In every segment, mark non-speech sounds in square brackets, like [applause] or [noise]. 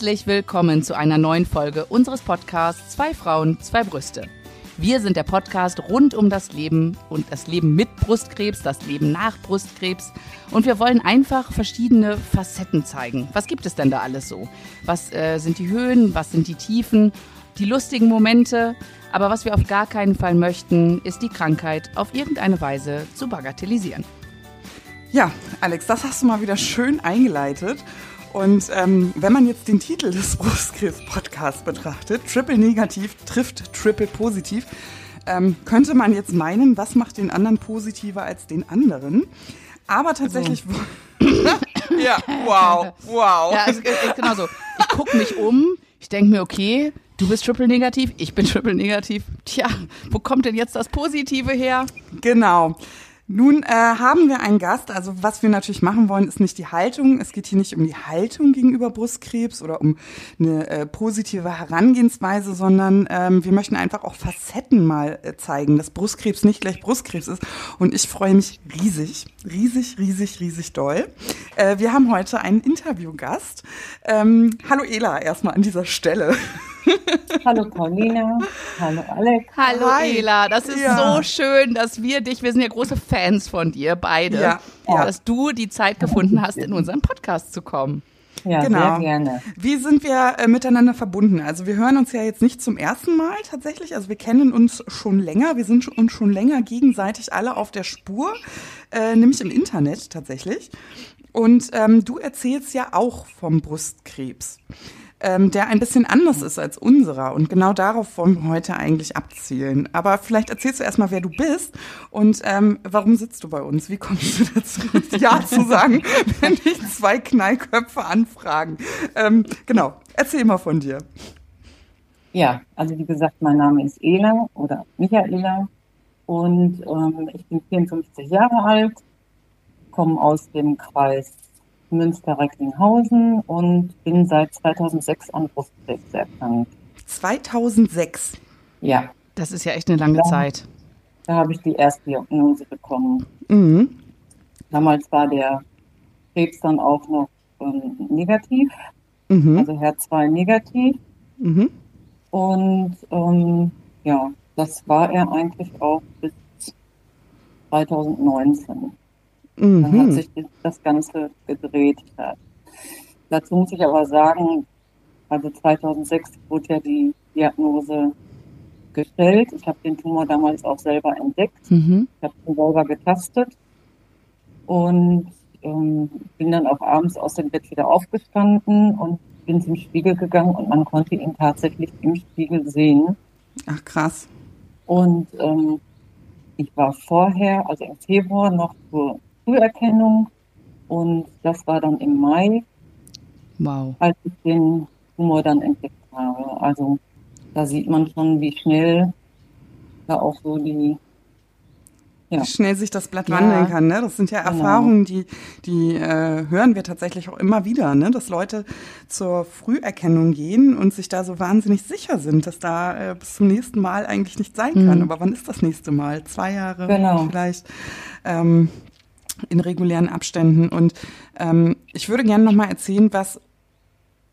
Herzlich willkommen zu einer neuen Folge unseres Podcasts Zwei Frauen, zwei Brüste. Wir sind der Podcast rund um das Leben und das Leben mit Brustkrebs, das Leben nach Brustkrebs. Und wir wollen einfach verschiedene Facetten zeigen. Was gibt es denn da alles so? Was äh, sind die Höhen? Was sind die Tiefen? Die lustigen Momente? Aber was wir auf gar keinen Fall möchten, ist die Krankheit auf irgendeine Weise zu bagatellisieren. Ja, Alex, das hast du mal wieder schön eingeleitet. Und ähm, wenn man jetzt den Titel des [laughs] Brustkrebs-Podcasts betrachtet, Triple Negativ trifft Triple Positiv, ähm, könnte man jetzt meinen, was macht den anderen positiver als den anderen? Aber tatsächlich. Also. [laughs] ja, wow, wow. Ja, also, genau so. Ich gucke mich um, ich denke mir, okay, du bist triple negativ, ich bin triple negativ. Tja, wo kommt denn jetzt das Positive her? Genau. Nun äh, haben wir einen Gast. Also was wir natürlich machen wollen, ist nicht die Haltung. Es geht hier nicht um die Haltung gegenüber Brustkrebs oder um eine äh, positive Herangehensweise, sondern ähm, wir möchten einfach auch Facetten mal äh, zeigen, dass Brustkrebs nicht gleich Brustkrebs ist. Und ich freue mich riesig, riesig, riesig, riesig doll. Äh, wir haben heute einen Interviewgast. Ähm, hallo Ela erstmal an dieser Stelle. [laughs] Hallo Paulina, hallo Alex. Hallo Hi. Ela, das ist ja. so schön, dass wir dich, wir sind ja große Fans von dir beide, ja. dass du die Zeit gefunden hast, in unseren Podcast zu kommen. Ja, genau. sehr gerne. Wie sind wir äh, miteinander verbunden? Also wir hören uns ja jetzt nicht zum ersten Mal tatsächlich. Also wir kennen uns schon länger. Wir sind uns schon länger gegenseitig alle auf der Spur, äh, nämlich im Internet tatsächlich. Und ähm, du erzählst ja auch vom Brustkrebs ähm, der ein bisschen anders ist als unserer. Und genau darauf wollen wir heute eigentlich abzielen. Aber vielleicht erzählst du erstmal, wer du bist und ähm, warum sitzt du bei uns? Wie kommst du dazu, Ja zu sagen, [laughs] wenn dich zwei Knallköpfe anfragen? Ähm, genau, erzähl mal von dir. Ja, also wie gesagt, mein Name ist Ela oder Michaela und ähm, ich bin 54 Jahre alt, komme aus dem Kreis Münster-Recklinghausen und bin seit 2006 an Brustkrebs erkrankt. 2006? Ja. Das ist ja echt eine lange da, Zeit. Da habe ich die erste Diagnose bekommen. Mhm. Damals war der Krebs dann auch noch ähm, negativ, mhm. also HER2 negativ. Mhm. Und ähm, ja, das war er eigentlich auch bis 2019. Mhm. Dann hat sich das Ganze gedreht. Dazu muss ich aber sagen, also 2006 wurde ja die Diagnose gestellt. Ich habe den Tumor damals auch selber entdeckt. Mhm. Ich habe ihn selber getastet und ähm, bin dann auch abends aus dem Bett wieder aufgestanden und bin zum Spiegel gegangen und man konnte ihn tatsächlich im Spiegel sehen. Ach krass. Und ähm, ich war vorher, also im Februar, noch zur Früherkennung und das war dann im Mai, wow. als ich den Tumor dann entdeckt habe. Also da sieht man schon, wie schnell da auch so die ja. schnell sich das Blatt ja. wandeln kann. Ne? Das sind ja genau. Erfahrungen, die, die äh, hören wir tatsächlich auch immer wieder, ne? dass Leute zur Früherkennung gehen und sich da so wahnsinnig sicher sind, dass da äh, bis zum nächsten Mal eigentlich nicht sein kann. Mhm. Aber wann ist das nächste Mal? Zwei Jahre genau. vielleicht. Ähm, in regulären Abständen. Und ähm, ich würde gerne noch mal erzählen, was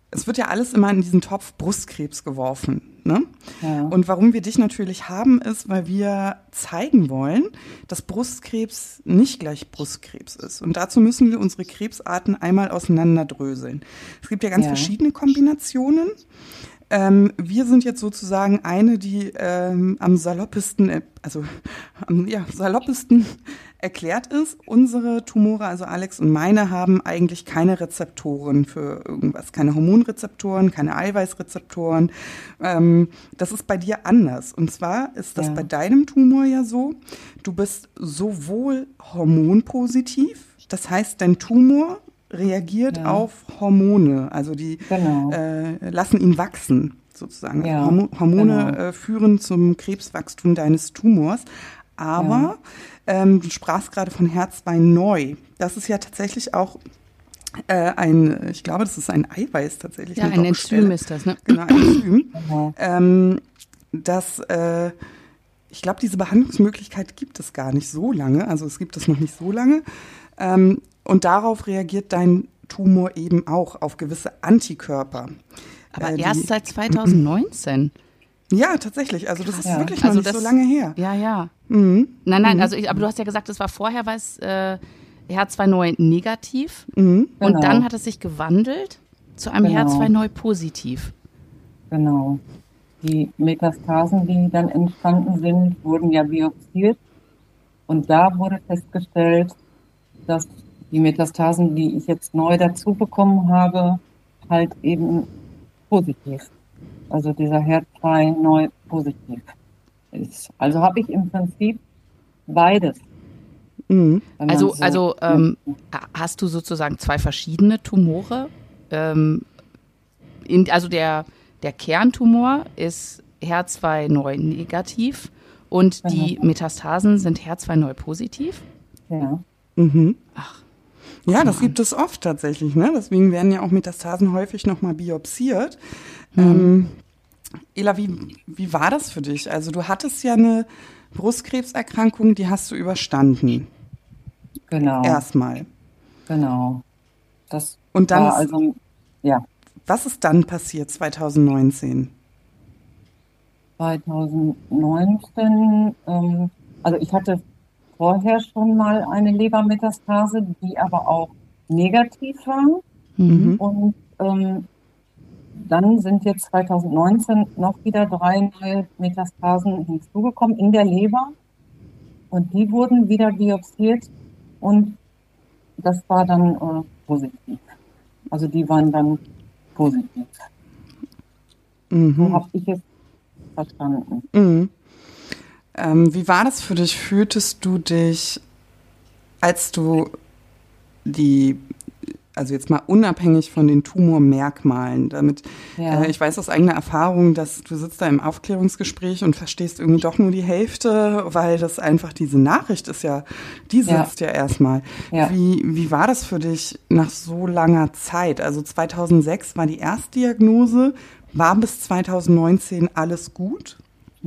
es wird ja alles immer in diesen Topf Brustkrebs geworfen. Ne? Ja. Und warum wir dich natürlich haben, ist, weil wir zeigen wollen, dass Brustkrebs nicht gleich Brustkrebs ist. Und dazu müssen wir unsere Krebsarten einmal auseinanderdröseln. Es gibt ja ganz ja. verschiedene Kombinationen. Ähm, wir sind jetzt sozusagen eine, die ähm, am saloppesten, äh, also am ja, saloppesten erklärt ist. Unsere Tumore, also Alex und meine, haben eigentlich keine Rezeptoren für irgendwas, keine Hormonrezeptoren, keine Eiweißrezeptoren. Ähm, das ist bei dir anders. Und zwar ist das ja. bei deinem Tumor ja so, du bist sowohl hormonpositiv, das heißt, dein Tumor reagiert ja. auf Hormone, also die genau. äh, lassen ihn wachsen sozusagen. Ja, Hormone genau. äh, führen zum Krebswachstum deines Tumors. Aber ja. ähm, du sprachst gerade von Herzbein neu. Das ist ja tatsächlich auch äh, ein, ich glaube, das ist ein Eiweiß tatsächlich. Ja, ein Enzym ist das, ne? Genau, ein Enzym. ähm, das, äh, ich glaube, diese Behandlungsmöglichkeit gibt es gar nicht so lange. Also es gibt es noch nicht so lange. Ähm, und darauf reagiert dein Tumor eben auch auf gewisse Antikörper. Aber äh, erst seit 2019. Ja, tatsächlich. Also das ist ja. wirklich noch also nicht das, so lange her. Ja, ja. Mhm. Nein, nein, mhm. also ich, aber du hast ja gesagt, es war vorher, weil es äh, HER2-Neu negativ mhm. und genau. dann hat es sich gewandelt zu einem genau. HER2-Neu positiv. Genau. Die Metastasen, die dann entstanden sind, wurden ja biopsiert und da wurde festgestellt, dass die Metastasen, die ich jetzt neu dazu bekommen habe, halt eben positiv. Also dieser HER2 neu positiv ist. Also habe ich im Prinzip beides. Mhm. Also, so also ähm, hast du sozusagen zwei verschiedene Tumore? Ähm, in, also der, der Kerntumor ist HER2 neu negativ und genau. die Metastasen sind HER2 neu positiv? Ja. Mhm. Ach. Ja, das gibt es oft tatsächlich. Ne? Deswegen werden ja auch Metastasen häufig nochmal biopsiert. Mhm. Ähm, Ela, wie, wie war das für dich? Also du hattest ja eine Brustkrebserkrankung, die hast du überstanden. Genau. Erstmal. Genau. Das Und dann also, ja. Was ist dann passiert 2019? 2019, ähm, also ich hatte vorher schon mal eine Lebermetastase, die aber auch negativ war. Mhm. Und ähm, dann sind jetzt 2019 noch wieder drei neue Metastasen hinzugekommen in der Leber. Und die wurden wieder biopsiert und das war dann äh, positiv. Also die waren dann positiv. Mhm. So habe ich es verstanden. Mhm. Ähm, wie war das für dich? Fühltest du dich, als du die also jetzt mal unabhängig von den Tumormerkmalen. Damit, ja. äh, ich weiß aus eigener Erfahrung, dass du sitzt da im Aufklärungsgespräch und verstehst irgendwie doch nur die Hälfte, weil das einfach diese Nachricht ist ja, die sitzt ja, ja erstmal. Ja. Wie, wie war das für dich nach so langer Zeit? Also 2006 war die Erstdiagnose. War bis 2019 alles gut?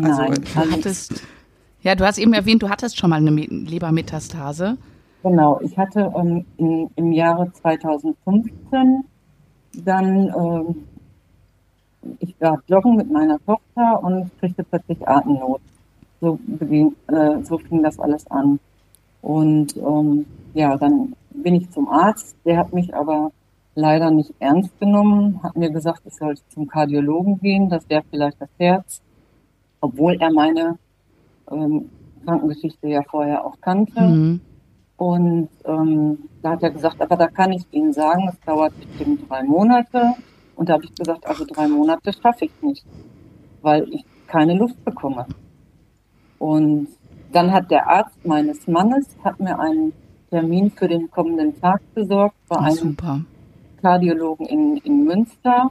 Also, Nein, du hattest, ja, du hast eben erwähnt, du hattest schon mal eine Lebermetastase. Genau, ich hatte ähm, in, im Jahre 2015 dann, ähm, ich war joggen mit meiner Tochter und kriegte plötzlich Atemnot. So, äh, so fing das alles an. Und ähm, ja, dann bin ich zum Arzt, der hat mich aber leider nicht ernst genommen, hat mir gesagt, ich sollte zum Kardiologen gehen, das wäre vielleicht das Herz, obwohl er meine ähm, Krankengeschichte ja vorher auch kannte. Mhm. Und ähm, da hat er gesagt, aber da kann ich Ihnen sagen, es dauert bestimmt drei Monate. Und da habe ich gesagt, also drei Monate schaffe ich nicht, weil ich keine Luft bekomme. Und dann hat der Arzt meines Mannes hat mir einen Termin für den kommenden Tag besorgt bei einem super. Kardiologen in, in Münster.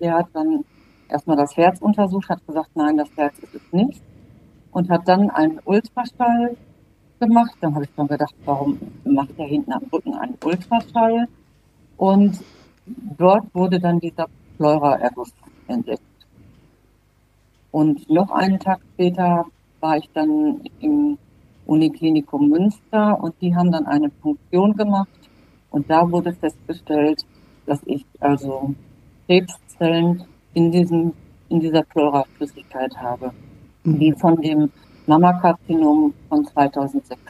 Der hat dann erstmal das Herz untersucht, hat gesagt, nein, das Herz ist es nicht. Und hat dann einen Ultraschall gemacht. Dann habe ich dann gedacht, warum macht er hinten am Rücken einen Ultraschall? Und dort wurde dann dieser Pleura-Erguss entdeckt. Und noch einen Tag später war ich dann im Uniklinikum Münster und die haben dann eine Punktion gemacht und da wurde festgestellt, dass ich also Krebszellen in diesem in dieser Pleura-Flüssigkeit habe, die von dem Mammakarzinom von 2006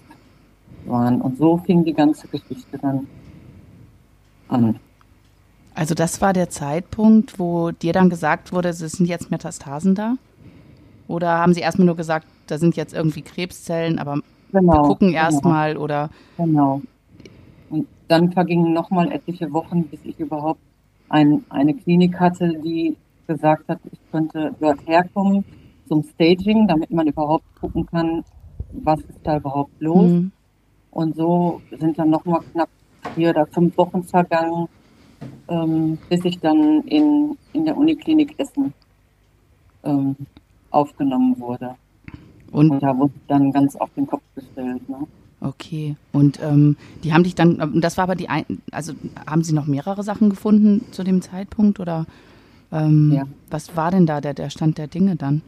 waren. Und so fing die ganze Geschichte dann an. Also das war der Zeitpunkt, wo dir dann gesagt wurde, es sind jetzt Metastasen da? Oder haben sie erstmal nur gesagt, da sind jetzt irgendwie Krebszellen, aber genau, wir gucken genau. erstmal genau. oder? Genau. Und dann vergingen nochmal etliche Wochen, bis ich überhaupt ein, eine Klinik hatte, die gesagt hat, ich könnte dort herkommen zum Staging, damit man überhaupt gucken kann, was ist da überhaupt los. Mhm. Und so sind dann nochmal knapp vier oder fünf Wochen vergangen, ähm, bis ich dann in, in der Uniklinik Essen ähm, aufgenommen wurde. Und, und, da wurde dann ganz auf den Kopf gestellt. Ne? Okay. Und ähm, die haben dich dann, das war aber die, ein, also haben Sie noch mehrere Sachen gefunden zu dem Zeitpunkt oder ähm, ja. was war denn da der, der Stand der Dinge dann?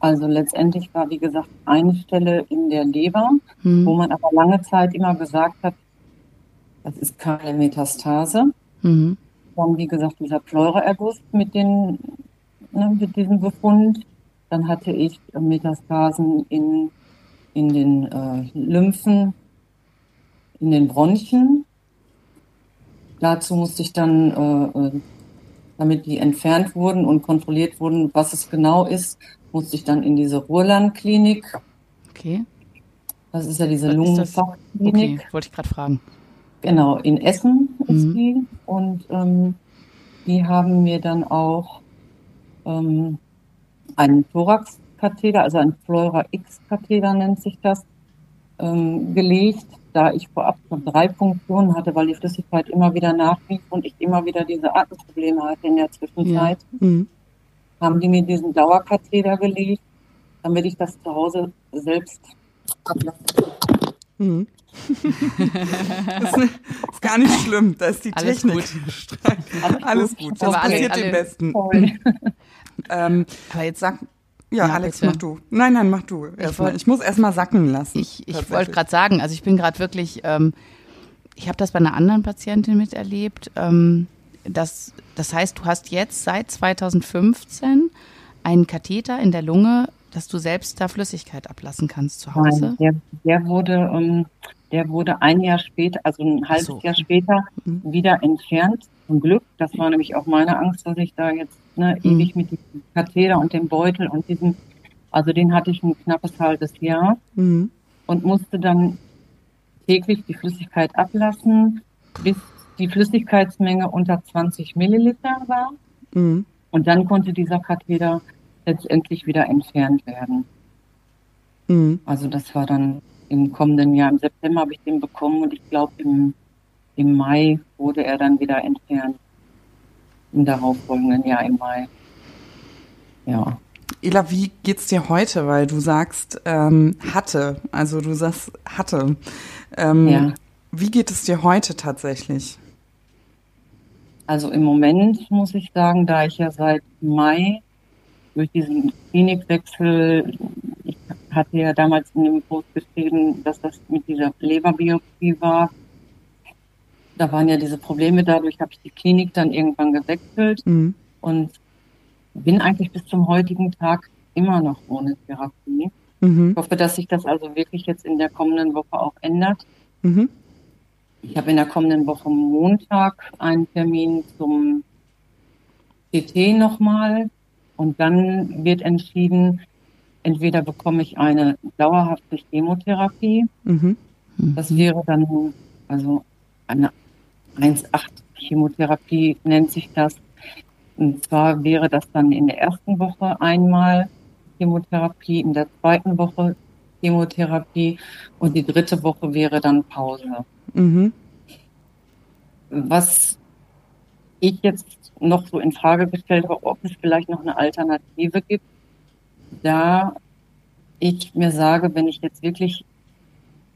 Also letztendlich war, wie gesagt, eine Stelle in der Leber, hm. wo man aber lange Zeit immer gesagt hat, das ist keine Metastase. Mhm. Dann, wie gesagt, dieser Pleuraerguss mit, den, ne, mit diesem Befund. Dann hatte ich Metastasen in, in den äh, Lymphen, in den Bronchien. Dazu musste ich dann, äh, äh damit die entfernt wurden und kontrolliert wurden, was es genau ist, musste ich dann in diese Ruhrlandklinik. Okay. Das ist ja diese Lungenfachklinik. Okay, wollte ich gerade fragen. Genau, in Essen ist mhm. die. Und ähm, die haben mir dann auch ähm, einen Thoraxkatheter, also ein Flora X-Katheter nennt sich das, ähm, gelegt, da ich vorab schon drei Punktionen hatte, weil die Flüssigkeit immer wieder nachlief und ich immer wieder diese Atemprobleme hatte in der Zwischenzeit. Ja. Mhm. Haben die mir diesen Dauerkatheter gelegt, damit ich das zu Hause selbst ablassen kann. Mhm [laughs] das ist, gar nicht schlimm, da ist die Alles Technik. Gut. Alles, Alles gut. Das Aber passiert alle, alle, den Besten. ähm, Aber jetzt sag, ja, ja Alex, bitte. mach du. Nein, nein, mach du. Ich, wollt, ich muss erstmal sacken lassen. Ich, ich wollte gerade sagen, also ich bin gerade wirklich, ähm, ich habe das bei einer anderen Patientin miterlebt. Ähm, das, das heißt, du hast jetzt seit 2015 einen Katheter in der Lunge, dass du selbst da Flüssigkeit ablassen kannst zu Hause? Nein, der, der wurde um, der wurde ein Jahr später, also ein halbes so. Jahr später, mhm. wieder entfernt. Zum Glück. Das war nämlich auch meine Angst, dass ich da jetzt ne, mhm. ewig mit diesem Katheter und dem Beutel und diesem, also den hatte ich ein knappes halbes Jahr mhm. und musste dann täglich die Flüssigkeit ablassen, bis die Flüssigkeitsmenge unter 20 Milliliter war. Mhm. Und dann konnte dieser Katheter letztendlich wieder entfernt werden. Mhm. Also das war dann im kommenden Jahr. Im September habe ich den bekommen und ich glaube im, im Mai wurde er dann wieder entfernt. Im darauffolgenden Jahr im Mai. Ja. Ela, wie geht's dir heute? Weil du sagst ähm, hatte, also du sagst hatte. Ähm, ja. Wie geht es dir heute tatsächlich? Also im Moment muss ich sagen, da ich ja seit Mai durch diesen Klinikwechsel hatte ja damals in dem Post geschrieben, dass das mit dieser Leberbiopsie war. Da waren ja diese Probleme, dadurch habe ich die Klinik dann irgendwann gewechselt mhm. und bin eigentlich bis zum heutigen Tag immer noch ohne Therapie. Mhm. Ich hoffe, dass sich das also wirklich jetzt in der kommenden Woche auch ändert. Mhm. Ich habe in der kommenden Woche Montag einen Termin zum CT nochmal und dann wird entschieden, entweder bekomme ich eine dauerhafte Chemotherapie. Mhm. Mhm. Das wäre dann also eine 1,8 Chemotherapie nennt sich das. Und zwar wäre das dann in der ersten Woche einmal Chemotherapie, in der zweiten Woche Chemotherapie und die dritte Woche wäre dann Pause. Mhm. Was ich jetzt noch so in Frage gestellt habe, ob es vielleicht noch eine Alternative gibt, da ich mir sage, wenn ich jetzt wirklich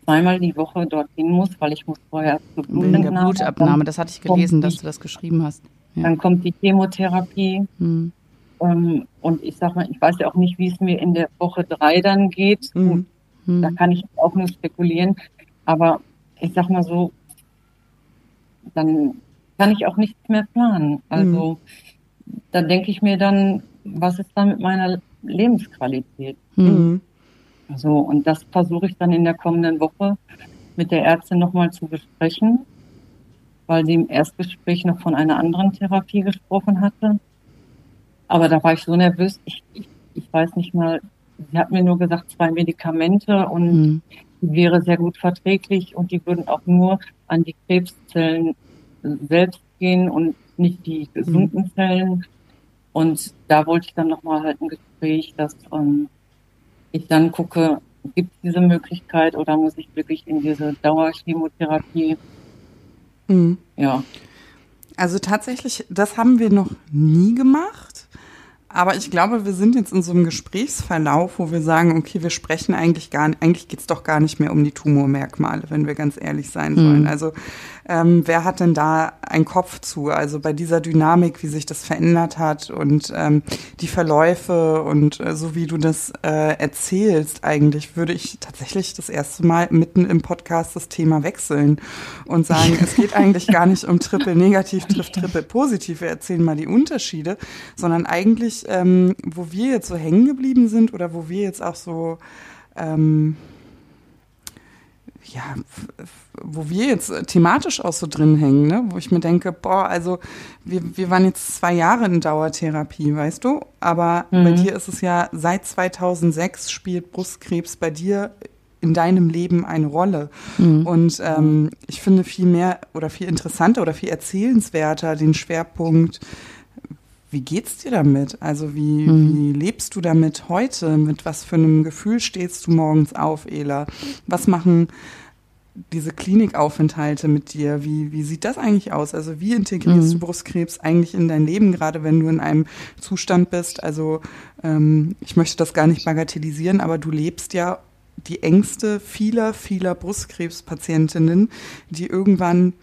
zweimal die Woche dorthin muss, weil ich muss vorher zur Blutabnahme. Blutabnahme, das hatte ich gelesen, dass du das geschrieben hast. Ja. Dann kommt die Chemotherapie. Hm. Ähm, und ich sag mal, ich weiß ja auch nicht, wie es mir in der Woche drei dann geht. Hm. Hm. Da kann ich auch nur spekulieren. Aber ich sag mal so, dann kann ich auch nichts mehr planen. Also hm. da denke ich mir dann, was ist da mit meiner Lebensqualität. Mhm. So, und das versuche ich dann in der kommenden Woche mit der Ärztin nochmal zu besprechen, weil sie im Erstgespräch noch von einer anderen Therapie gesprochen hatte. Aber da war ich so nervös, ich, ich, ich weiß nicht mal, sie hat mir nur gesagt, zwei Medikamente und mhm. Wäre sehr gut verträglich und die würden auch nur an die Krebszellen selbst gehen und nicht die gesunden mhm. Zellen. Und da wollte ich dann nochmal halt ein Gespräch, dass ähm, ich dann gucke, gibt es diese Möglichkeit oder muss ich wirklich in diese Dauerchemotherapie? Mhm. Ja. Also tatsächlich, das haben wir noch nie gemacht. Aber ich glaube, wir sind jetzt in so einem Gesprächsverlauf, wo wir sagen, okay, wir sprechen eigentlich gar nicht, eigentlich geht's doch gar nicht mehr um die Tumormerkmale, wenn wir ganz ehrlich sein sollen. Mhm. Also ähm, wer hat denn da einen Kopf zu? Also bei dieser Dynamik, wie sich das verändert hat und ähm, die Verläufe und äh, so wie du das äh, erzählst, eigentlich würde ich tatsächlich das erste Mal mitten im Podcast das Thema wechseln und sagen, es geht [laughs] eigentlich gar nicht um Triple negativ trifft Triple positiv. Wir erzählen mal die Unterschiede, sondern eigentlich, ähm, wo wir jetzt so hängen geblieben sind oder wo wir jetzt auch so ähm, ja, wo wir jetzt thematisch auch so drin hängen, ne? wo ich mir denke, boah, also wir, wir waren jetzt zwei Jahre in Dauertherapie, weißt du? Aber mhm. bei dir ist es ja, seit 2006 spielt Brustkrebs bei dir in deinem Leben eine Rolle. Mhm. Und ähm, ich finde viel mehr oder viel interessanter oder viel erzählenswerter den Schwerpunkt, wie geht's dir damit? Also wie, mhm. wie lebst du damit heute? Mit was für einem Gefühl stehst du morgens auf, Ela? Was machen diese Klinikaufenthalte mit dir? Wie, wie sieht das eigentlich aus? Also wie integrierst mhm. du Brustkrebs eigentlich in dein Leben, gerade wenn du in einem Zustand bist? Also ähm, ich möchte das gar nicht bagatellisieren, aber du lebst ja die Ängste vieler, vieler Brustkrebspatientinnen, die irgendwann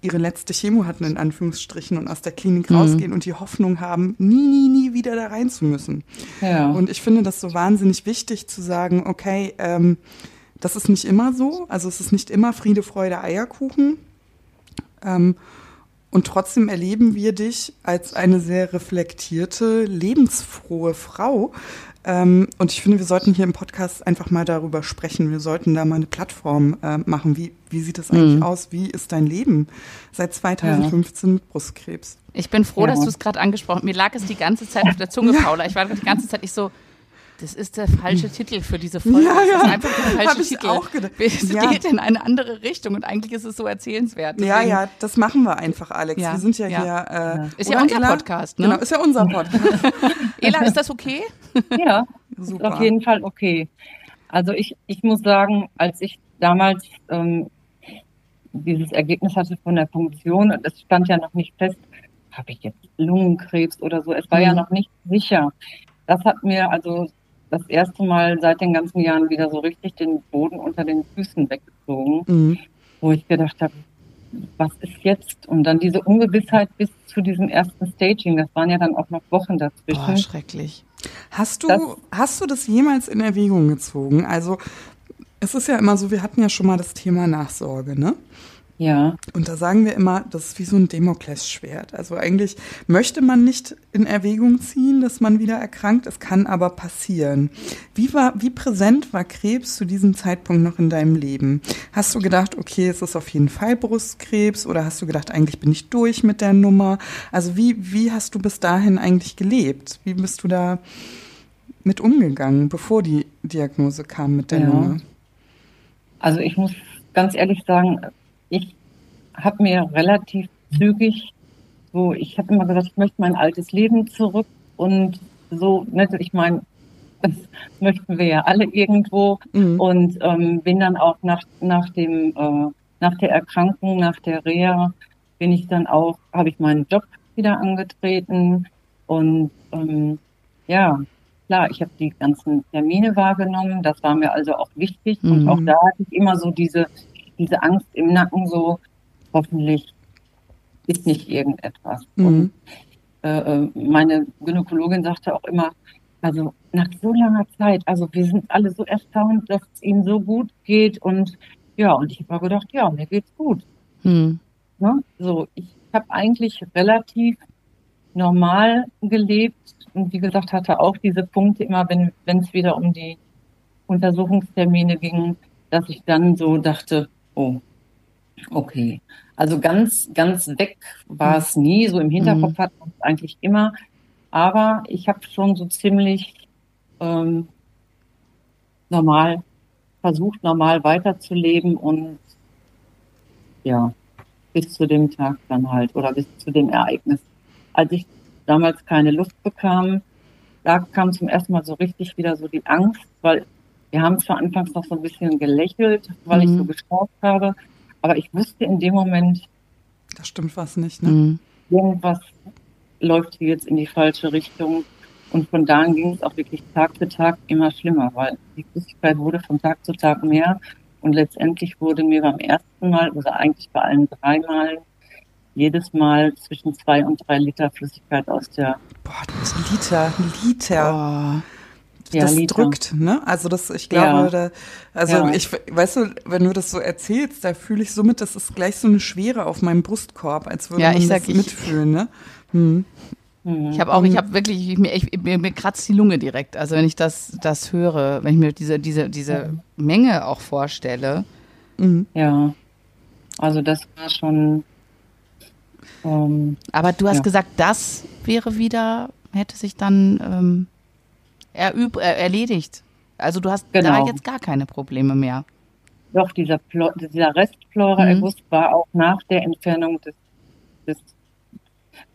ihre letzte Chemo hatten, in Anführungsstrichen, und aus der Klinik mhm. rausgehen und die Hoffnung haben, nie, nie, nie wieder da rein zu müssen. Ja. Und ich finde das so wahnsinnig wichtig zu sagen, okay, ähm, das ist nicht immer so, also es ist nicht immer Friede, Freude, Eierkuchen. Ähm, und trotzdem erleben wir dich als eine sehr reflektierte, lebensfrohe Frau, ähm, und ich finde, wir sollten hier im Podcast einfach mal darüber sprechen. Wir sollten da mal eine Plattform äh, machen. Wie, wie sieht das eigentlich mhm. aus? Wie ist dein Leben seit 2015 ja. mit Brustkrebs? Ich bin froh, ja. dass du es gerade angesprochen hast. Mir lag es die ganze Zeit auf der Zunge, [laughs] Paula. Ich war die ganze Zeit nicht so, das ist der falsche Titel für diese Folge. Ja, ja. Das ist einfach der falsche Hab ich Titel. Auch gedacht. Es ja. geht in eine andere Richtung und eigentlich ist es so erzählenswert. Deswegen. Ja, ja, das machen wir einfach, Alex. Ja. Wir sind ja, ja. hier. Äh, ist ja unser Ela? Podcast, ne? Genau, ist ja unser [laughs] Podcast. [laughs] Ela, ist das okay? Ja, Super. ist auf jeden Fall okay. Also ich, ich muss sagen, als ich damals ähm, dieses Ergebnis hatte von der Funktion, und es stand ja noch nicht fest, habe ich jetzt Lungenkrebs oder so, es war mhm. ja noch nicht sicher. Das hat mir also das erste Mal seit den ganzen Jahren wieder so richtig den Boden unter den Füßen weggezogen, mhm. wo ich gedacht habe, was ist jetzt? Und dann diese Ungewissheit bis zu diesem ersten Staging, das waren ja dann auch noch Wochen dazwischen. Boah, schrecklich. Hast du, das, hast du das jemals in Erwägung gezogen? Also, es ist ja immer so, wir hatten ja schon mal das Thema Nachsorge, ne? Ja. Und da sagen wir immer, das ist wie so ein Damoklesschwert. Also eigentlich möchte man nicht in Erwägung ziehen, dass man wieder erkrankt. Es kann aber passieren. Wie war, wie präsent war Krebs zu diesem Zeitpunkt noch in deinem Leben? Hast du gedacht, okay, es ist auf jeden Fall Brustkrebs oder hast du gedacht, eigentlich bin ich durch mit der Nummer? Also wie, wie hast du bis dahin eigentlich gelebt? Wie bist du da mit umgegangen, bevor die Diagnose kam mit der ja. Nummer? Also ich muss ganz ehrlich sagen, ich habe mir relativ zügig so, ich habe immer gesagt, ich möchte mein altes Leben zurück und so, ne, ich meine, [laughs] das möchten wir ja alle irgendwo mhm. und ähm, bin dann auch nach nach dem äh, nach der Erkrankung, nach der Reha, bin ich dann auch, habe ich meinen Job wieder angetreten und ähm, ja, klar, ich habe die ganzen Termine wahrgenommen, das war mir also auch wichtig mhm. und auch da hatte ich immer so diese diese Angst im Nacken so, hoffentlich ist nicht irgendetwas. Mhm. Und äh, äh, meine Gynäkologin sagte auch immer, also nach so langer Zeit, also wir sind alle so erstaunt, dass es ihnen so gut geht und ja, und ich habe gedacht, ja, mir geht's gut. Mhm. Ne? So, ich habe eigentlich relativ normal gelebt und wie gesagt hatte auch diese Punkte immer, wenn wenn es wieder um die Untersuchungstermine ging, dass ich dann so dachte, Oh, okay. Also ganz, ganz weg war es nie. So im Hinterkopf mhm. hat man es eigentlich immer. Aber ich habe schon so ziemlich ähm, normal versucht, normal weiterzuleben und ja, bis zu dem Tag dann halt oder bis zu dem Ereignis. Als ich damals keine Luft bekam, da kam zum ersten Mal so richtig wieder so die Angst, weil wir haben zwar anfangs noch so ein bisschen gelächelt, weil mhm. ich so mhm. geschaut habe, aber ich wusste in dem Moment. Da stimmt was nicht, ne? Mhm. Irgendwas läuft hier jetzt in die falsche Richtung. Und von da an ging es auch wirklich Tag für Tag immer schlimmer, weil die Flüssigkeit wurde von Tag zu Tag mehr. Und letztendlich wurde mir beim ersten Mal, oder eigentlich bei allen drei Malen, jedes Mal zwischen zwei und drei Liter Flüssigkeit aus der. Boah, Liter, Liter. Oh. Das ja, drückt, ne? Also das, ich glaube, ja. da, also ja. ich, weißt du, wenn du das so erzählst, da fühle ich somit, das ist gleich so eine Schwere auf meinem Brustkorb, als würde ja, man ich das sag, mitfühlen, ne? Hm. hm. Ich habe auch, ich habe wirklich, ich, mir, ich, mir, mir kratzt die Lunge direkt. Also wenn ich das, das höre, wenn ich mir diese, diese, diese mhm. Menge auch vorstelle. Mhm. Ja. Also das war schon. Ähm, Aber du hast ja. gesagt, das wäre wieder, hätte sich dann ähm, erledigt. Also du hast genau. da jetzt gar keine Probleme mehr. Doch, dieser, Plo dieser Restflora-Erguss mhm. war auch nach der Entfernung des, des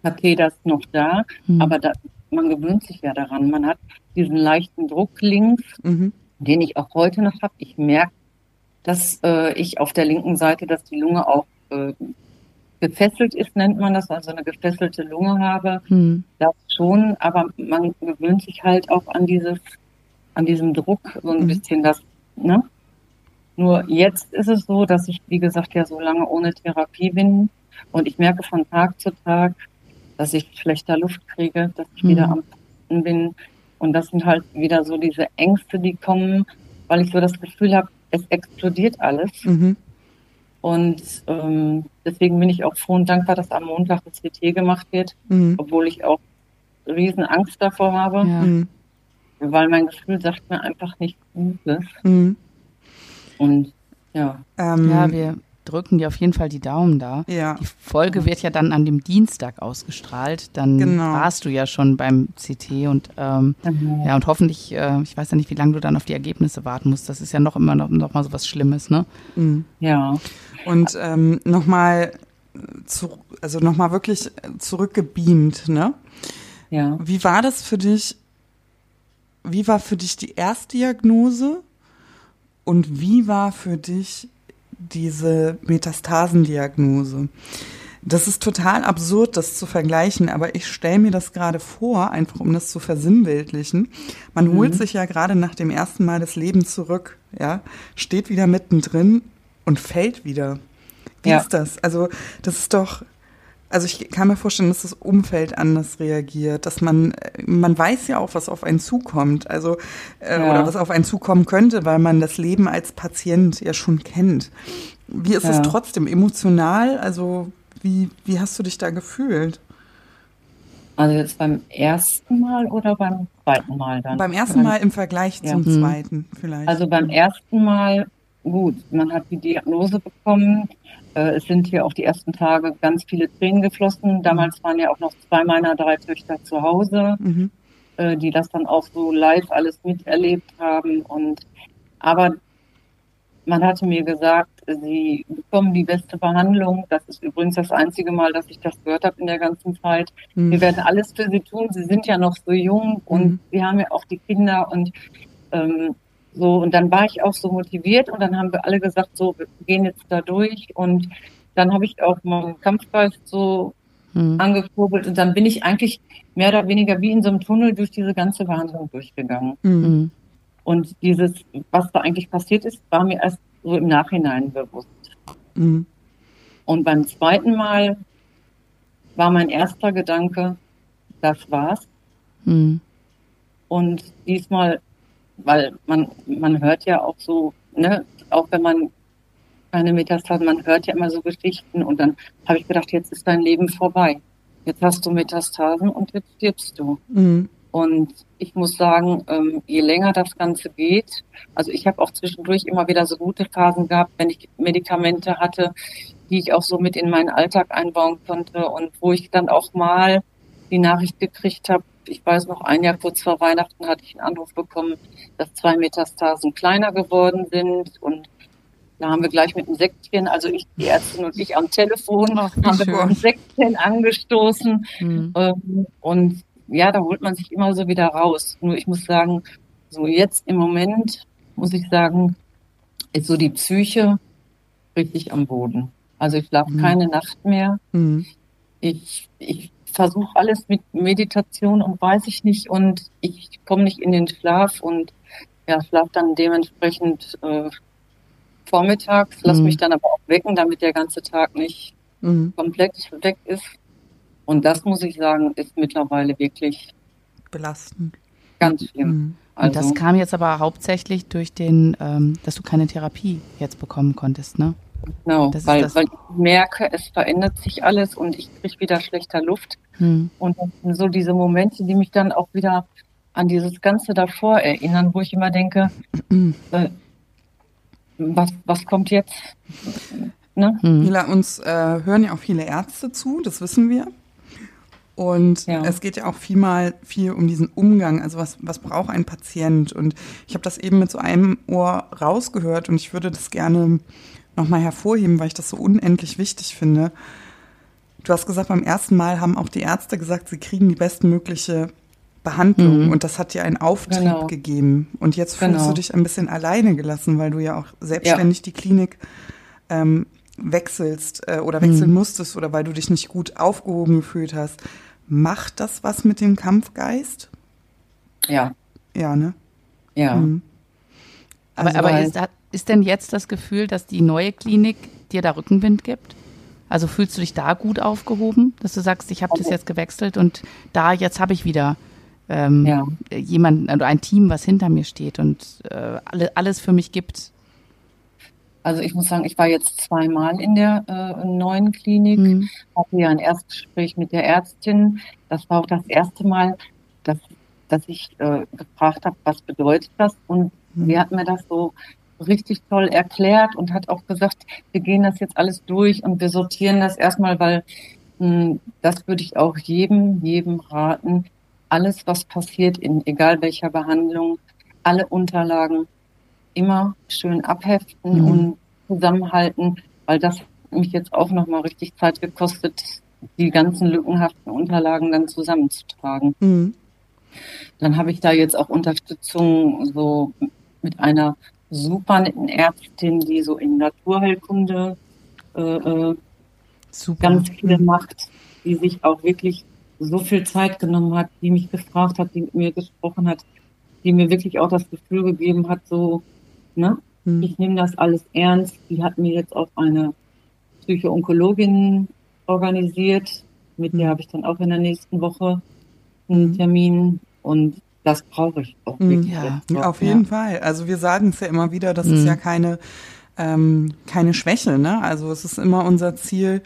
Katheters noch da. Mhm. Aber da, man gewöhnt sich ja daran. Man hat diesen leichten Druck links, mhm. den ich auch heute noch habe. Ich merke, dass äh, ich auf der linken Seite, dass die Lunge auch äh, gefesselt ist, nennt man das, also eine gefesselte Lunge habe. Mhm. Das schon, aber man gewöhnt sich halt auch an dieses, an diesem Druck so ein mhm. bisschen das, ne? Nur jetzt ist es so, dass ich, wie gesagt, ja so lange ohne Therapie bin und ich merke von Tag zu Tag, dass ich schlechter Luft kriege, dass ich mhm. wieder am Pusten bin. Und das sind halt wieder so diese Ängste, die kommen, weil ich so das Gefühl habe, es explodiert alles. Mhm. Und ähm, deswegen bin ich auch froh und dankbar, dass am Montag das CT gemacht wird, mhm. obwohl ich auch riesen Angst davor habe, ja. Mhm. weil mein Gefühl sagt mir einfach nicht Gutes. Mhm. Und ja. Ähm, ja, wir drücken dir auf jeden Fall die Daumen da. Ja. Die Folge wird ja dann an dem Dienstag ausgestrahlt. Dann genau. warst du ja schon beim CT und ähm, mhm. ja und hoffentlich, äh, ich weiß ja nicht, wie lange du dann auf die Ergebnisse warten musst. Das ist ja noch immer noch, noch mal so was Schlimmes, ne? Mhm. Ja. Und ähm, nochmal zu, also nochmal wirklich zurückgebeamt, ne? Ja. Wie war das für dich? Wie war für dich die Erstdiagnose? Und wie war für dich diese Metastasendiagnose? Das ist total absurd, das zu vergleichen, aber ich stelle mir das gerade vor, einfach um das zu versinnbildlichen. Man mhm. holt sich ja gerade nach dem ersten Mal das Leben zurück, ja, steht wieder mittendrin und fällt wieder. Wie ja. ist das? Also, das ist doch, also ich kann mir vorstellen, dass das Umfeld anders reagiert, dass man, man weiß ja auch, was auf einen zukommt, also äh, ja. oder was auf einen zukommen könnte, weil man das Leben als Patient ja schon kennt. Wie ist ja. es trotzdem emotional? Also wie, wie hast du dich da gefühlt? Also jetzt beim ersten Mal oder beim zweiten Mal dann? Beim ersten Mal im Vergleich ja. zum mhm. zweiten vielleicht. Also beim ersten Mal, gut, man hat die Diagnose bekommen, äh, es sind hier auch die ersten Tage ganz viele Tränen geflossen. Damals waren ja auch noch zwei meiner drei Töchter zu Hause, mhm. äh, die das dann auch so live alles miterlebt haben. Und aber man hatte mir gesagt, sie bekommen die beste Behandlung. Das ist übrigens das einzige Mal, dass ich das gehört habe in der ganzen Zeit. Mhm. Wir werden alles für sie tun. Sie sind ja noch so jung und mhm. sie haben ja auch die Kinder und ähm, so, und dann war ich auch so motiviert und dann haben wir alle gesagt, so, wir gehen jetzt da durch und dann habe ich auch meinen Kampfgeist so mhm. angekurbelt und dann bin ich eigentlich mehr oder weniger wie in so einem Tunnel durch diese ganze Behandlung durchgegangen. Mhm. Und dieses, was da eigentlich passiert ist, war mir erst so im Nachhinein bewusst. Mhm. Und beim zweiten Mal war mein erster Gedanke, das war's. Mhm. Und diesmal weil man, man hört ja auch so, ne, auch wenn man keine Metastasen, man hört ja immer so Geschichten und dann habe ich gedacht, jetzt ist dein Leben vorbei. Jetzt hast du Metastasen und jetzt stirbst du. Mhm. Und ich muss sagen, ähm, je länger das Ganze geht, also ich habe auch zwischendurch immer wieder so gute Phasen gehabt, wenn ich Medikamente hatte, die ich auch so mit in meinen Alltag einbauen konnte und wo ich dann auch mal die Nachricht gekriegt habe, ich weiß noch, ein Jahr kurz vor Weihnachten hatte ich einen Anruf bekommen, dass zwei Metastasen kleiner geworden sind und da haben wir gleich mit einem Säckchen, also ich, die Ärztin und ich am Telefon, Ach, haben wir ein Säckchen angestoßen. Mhm. Und ja, da holt man sich immer so wieder raus. Nur ich muss sagen, so jetzt im Moment, muss ich sagen, ist so die Psyche richtig am Boden. Also ich schlafe mhm. keine Nacht mehr. Mhm. Ich, ich versuche alles mit Meditation und weiß ich nicht und ich komme nicht in den Schlaf und ja, schlaf dann dementsprechend äh, vormittags, lass mhm. mich dann aber auch wecken, damit der ganze Tag nicht mhm. komplett weg ist. Und das muss ich sagen, ist mittlerweile wirklich belastend. Ganz schlimm. Mhm. Also, und das also kam jetzt aber hauptsächlich durch den, ähm, dass du keine Therapie jetzt bekommen konntest, ne? Genau, weil, weil ich merke, es verändert sich alles und ich kriege wieder schlechter Luft. Hm. Und so diese Momente, die mich dann auch wieder an dieses Ganze davor erinnern, wo ich immer denke, [clears throat] äh, was, was kommt jetzt? Ne? Hm. Mila, uns äh, hören ja auch viele Ärzte zu, das wissen wir. Und ja. es geht ja auch viel mal viel um diesen Umgang, also was, was braucht ein Patient? Und ich habe das eben mit so einem Ohr rausgehört und ich würde das gerne nochmal hervorheben, weil ich das so unendlich wichtig finde. Du hast gesagt, beim ersten Mal haben auch die Ärzte gesagt, sie kriegen die bestmögliche Behandlung mhm. und das hat dir einen Auftrieb genau. gegeben. Und jetzt fühlst genau. du dich ein bisschen alleine gelassen, weil du ja auch selbstständig ja. die Klinik ähm, wechselst äh, oder wechseln mhm. musstest oder weil du dich nicht gut aufgehoben gefühlt hast. Macht das was mit dem Kampfgeist? Ja. Ja, ne? Ja. Mhm. Aber, also, aber ist, ist denn jetzt das Gefühl, dass die neue Klinik dir da Rückenwind gibt? Also fühlst du dich da gut aufgehoben, dass du sagst, ich habe das jetzt gewechselt und da jetzt habe ich wieder ähm, ja. jemanden oder ein Team, was hinter mir steht und äh, alle, alles für mich gibt? Also ich muss sagen, ich war jetzt zweimal in der äh, neuen Klinik, mhm. hatte ja ein Erstgespräch mit der Ärztin. Das war auch das erste Mal, dass, dass ich äh, gefragt habe, was bedeutet das? Und mhm. sie hat mir das so richtig toll erklärt und hat auch gesagt, wir gehen das jetzt alles durch und wir sortieren das erstmal, weil mh, hm, das würde ich auch jedem, jedem raten. Alles, was passiert, in egal welcher Behandlung, alle Unterlagen immer schön abheften mhm. und zusammenhalten, weil das hat mich jetzt auch nochmal richtig Zeit gekostet, die ganzen lückenhaften Unterlagen dann zusammenzutragen. Mhm. Dann habe ich da jetzt auch Unterstützung so mit einer super netten Ärztin, die so in Naturheilkunde äh, äh ganz viel macht, die sich auch wirklich so viel Zeit genommen hat, die mich gefragt hat, die mit mir gesprochen hat, die mir wirklich auch das Gefühl gegeben hat, so, ne, hm. ich nehme das alles ernst. Die hat mir jetzt auch eine Psychoonkologin organisiert, mit der hm. habe ich dann auch in der nächsten Woche einen hm. Termin und das brauche ich auch mhm. wirklich. Ja, ja auf jeden ja. Fall. Also wir sagen es ja immer wieder, das mhm. ist ja keine, ähm, keine Schwäche. Ne? Also es ist immer unser Ziel,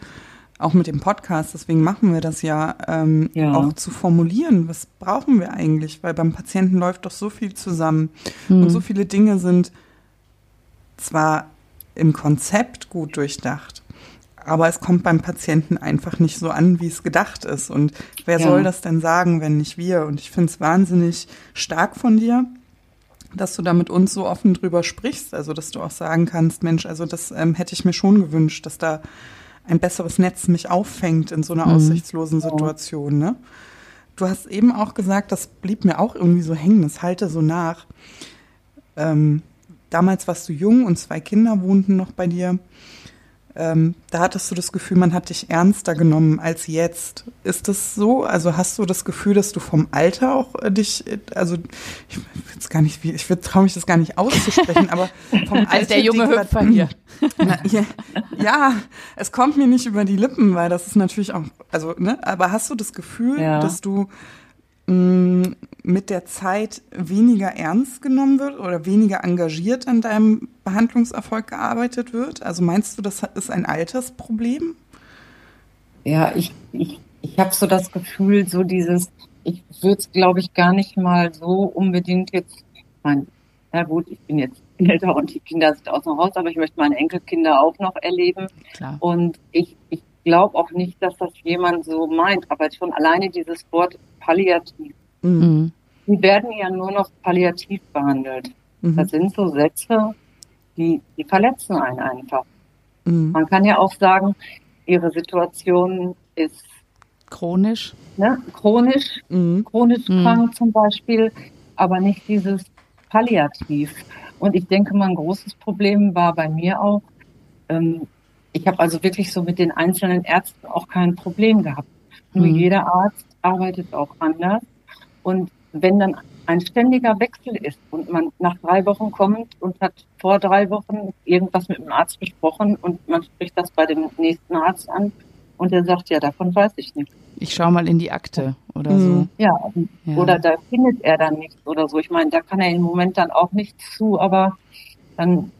auch mit dem Podcast, deswegen machen wir das ja, ähm, ja, auch zu formulieren, was brauchen wir eigentlich, weil beim Patienten läuft doch so viel zusammen mhm. und so viele Dinge sind zwar im Konzept gut durchdacht, aber es kommt beim Patienten einfach nicht so an, wie es gedacht ist. Und wer ja. soll das denn sagen, wenn nicht wir? Und ich finde es wahnsinnig stark von dir, dass du da mit uns so offen drüber sprichst. Also, dass du auch sagen kannst, Mensch, also das ähm, hätte ich mir schon gewünscht, dass da ein besseres Netz mich auffängt in so einer mhm. aussichtslosen Situation. Ne? Du hast eben auch gesagt, das blieb mir auch irgendwie so hängen, das halte so nach. Ähm, damals warst du jung und zwei Kinder wohnten noch bei dir ähm, da hattest du das Gefühl, man hat dich ernster genommen als jetzt. Ist das so? Also hast du das Gefühl, dass du vom Alter auch äh, dich, also ich will gar nicht, ich traue mich das gar nicht auszusprechen, aber vom [laughs] Alter. der junge Hüpfer hier. [laughs] Na, ja, ja, es kommt mir nicht über die Lippen, weil das ist natürlich auch, also, ne, aber hast du das Gefühl, ja. dass du mh, mit der Zeit weniger ernst genommen wird oder weniger engagiert an deinem Behandlungserfolg gearbeitet wird? Also meinst du, das ist ein Altersproblem? Ja, ich, ich, ich habe so das Gefühl, so dieses, ich würde es, glaube ich, gar nicht mal so unbedingt jetzt, mein, ja gut, ich bin jetzt [laughs] älter und die Kinder sind aus dem Haus, aber ich möchte meine Enkelkinder auch noch erleben. Klar. Und ich, ich glaube auch nicht, dass das jemand so meint, aber schon alleine dieses Wort palliativ. Mhm. Die werden ja nur noch palliativ behandelt. Mhm. Das sind so Sätze, die, die verletzen einen einfach. Mhm. Man kann ja auch sagen, ihre Situation ist chronisch. Ne, chronisch, mhm. chronisch mhm. krank zum Beispiel, aber nicht dieses Palliativ. Und ich denke, mein großes Problem war bei mir auch, ähm, ich habe also wirklich so mit den einzelnen Ärzten auch kein Problem gehabt. Nur mhm. jeder Arzt arbeitet auch anders. Und wenn dann ein ständiger Wechsel ist und man nach drei Wochen kommt und hat vor drei Wochen irgendwas mit dem Arzt besprochen und man spricht das bei dem nächsten Arzt an und der sagt, ja, davon weiß ich nicht. Ich schaue mal in die Akte oder mhm. so. Ja, ja, oder da findet er dann nichts oder so. Ich meine, da kann er im Moment dann auch nichts zu, aber dann.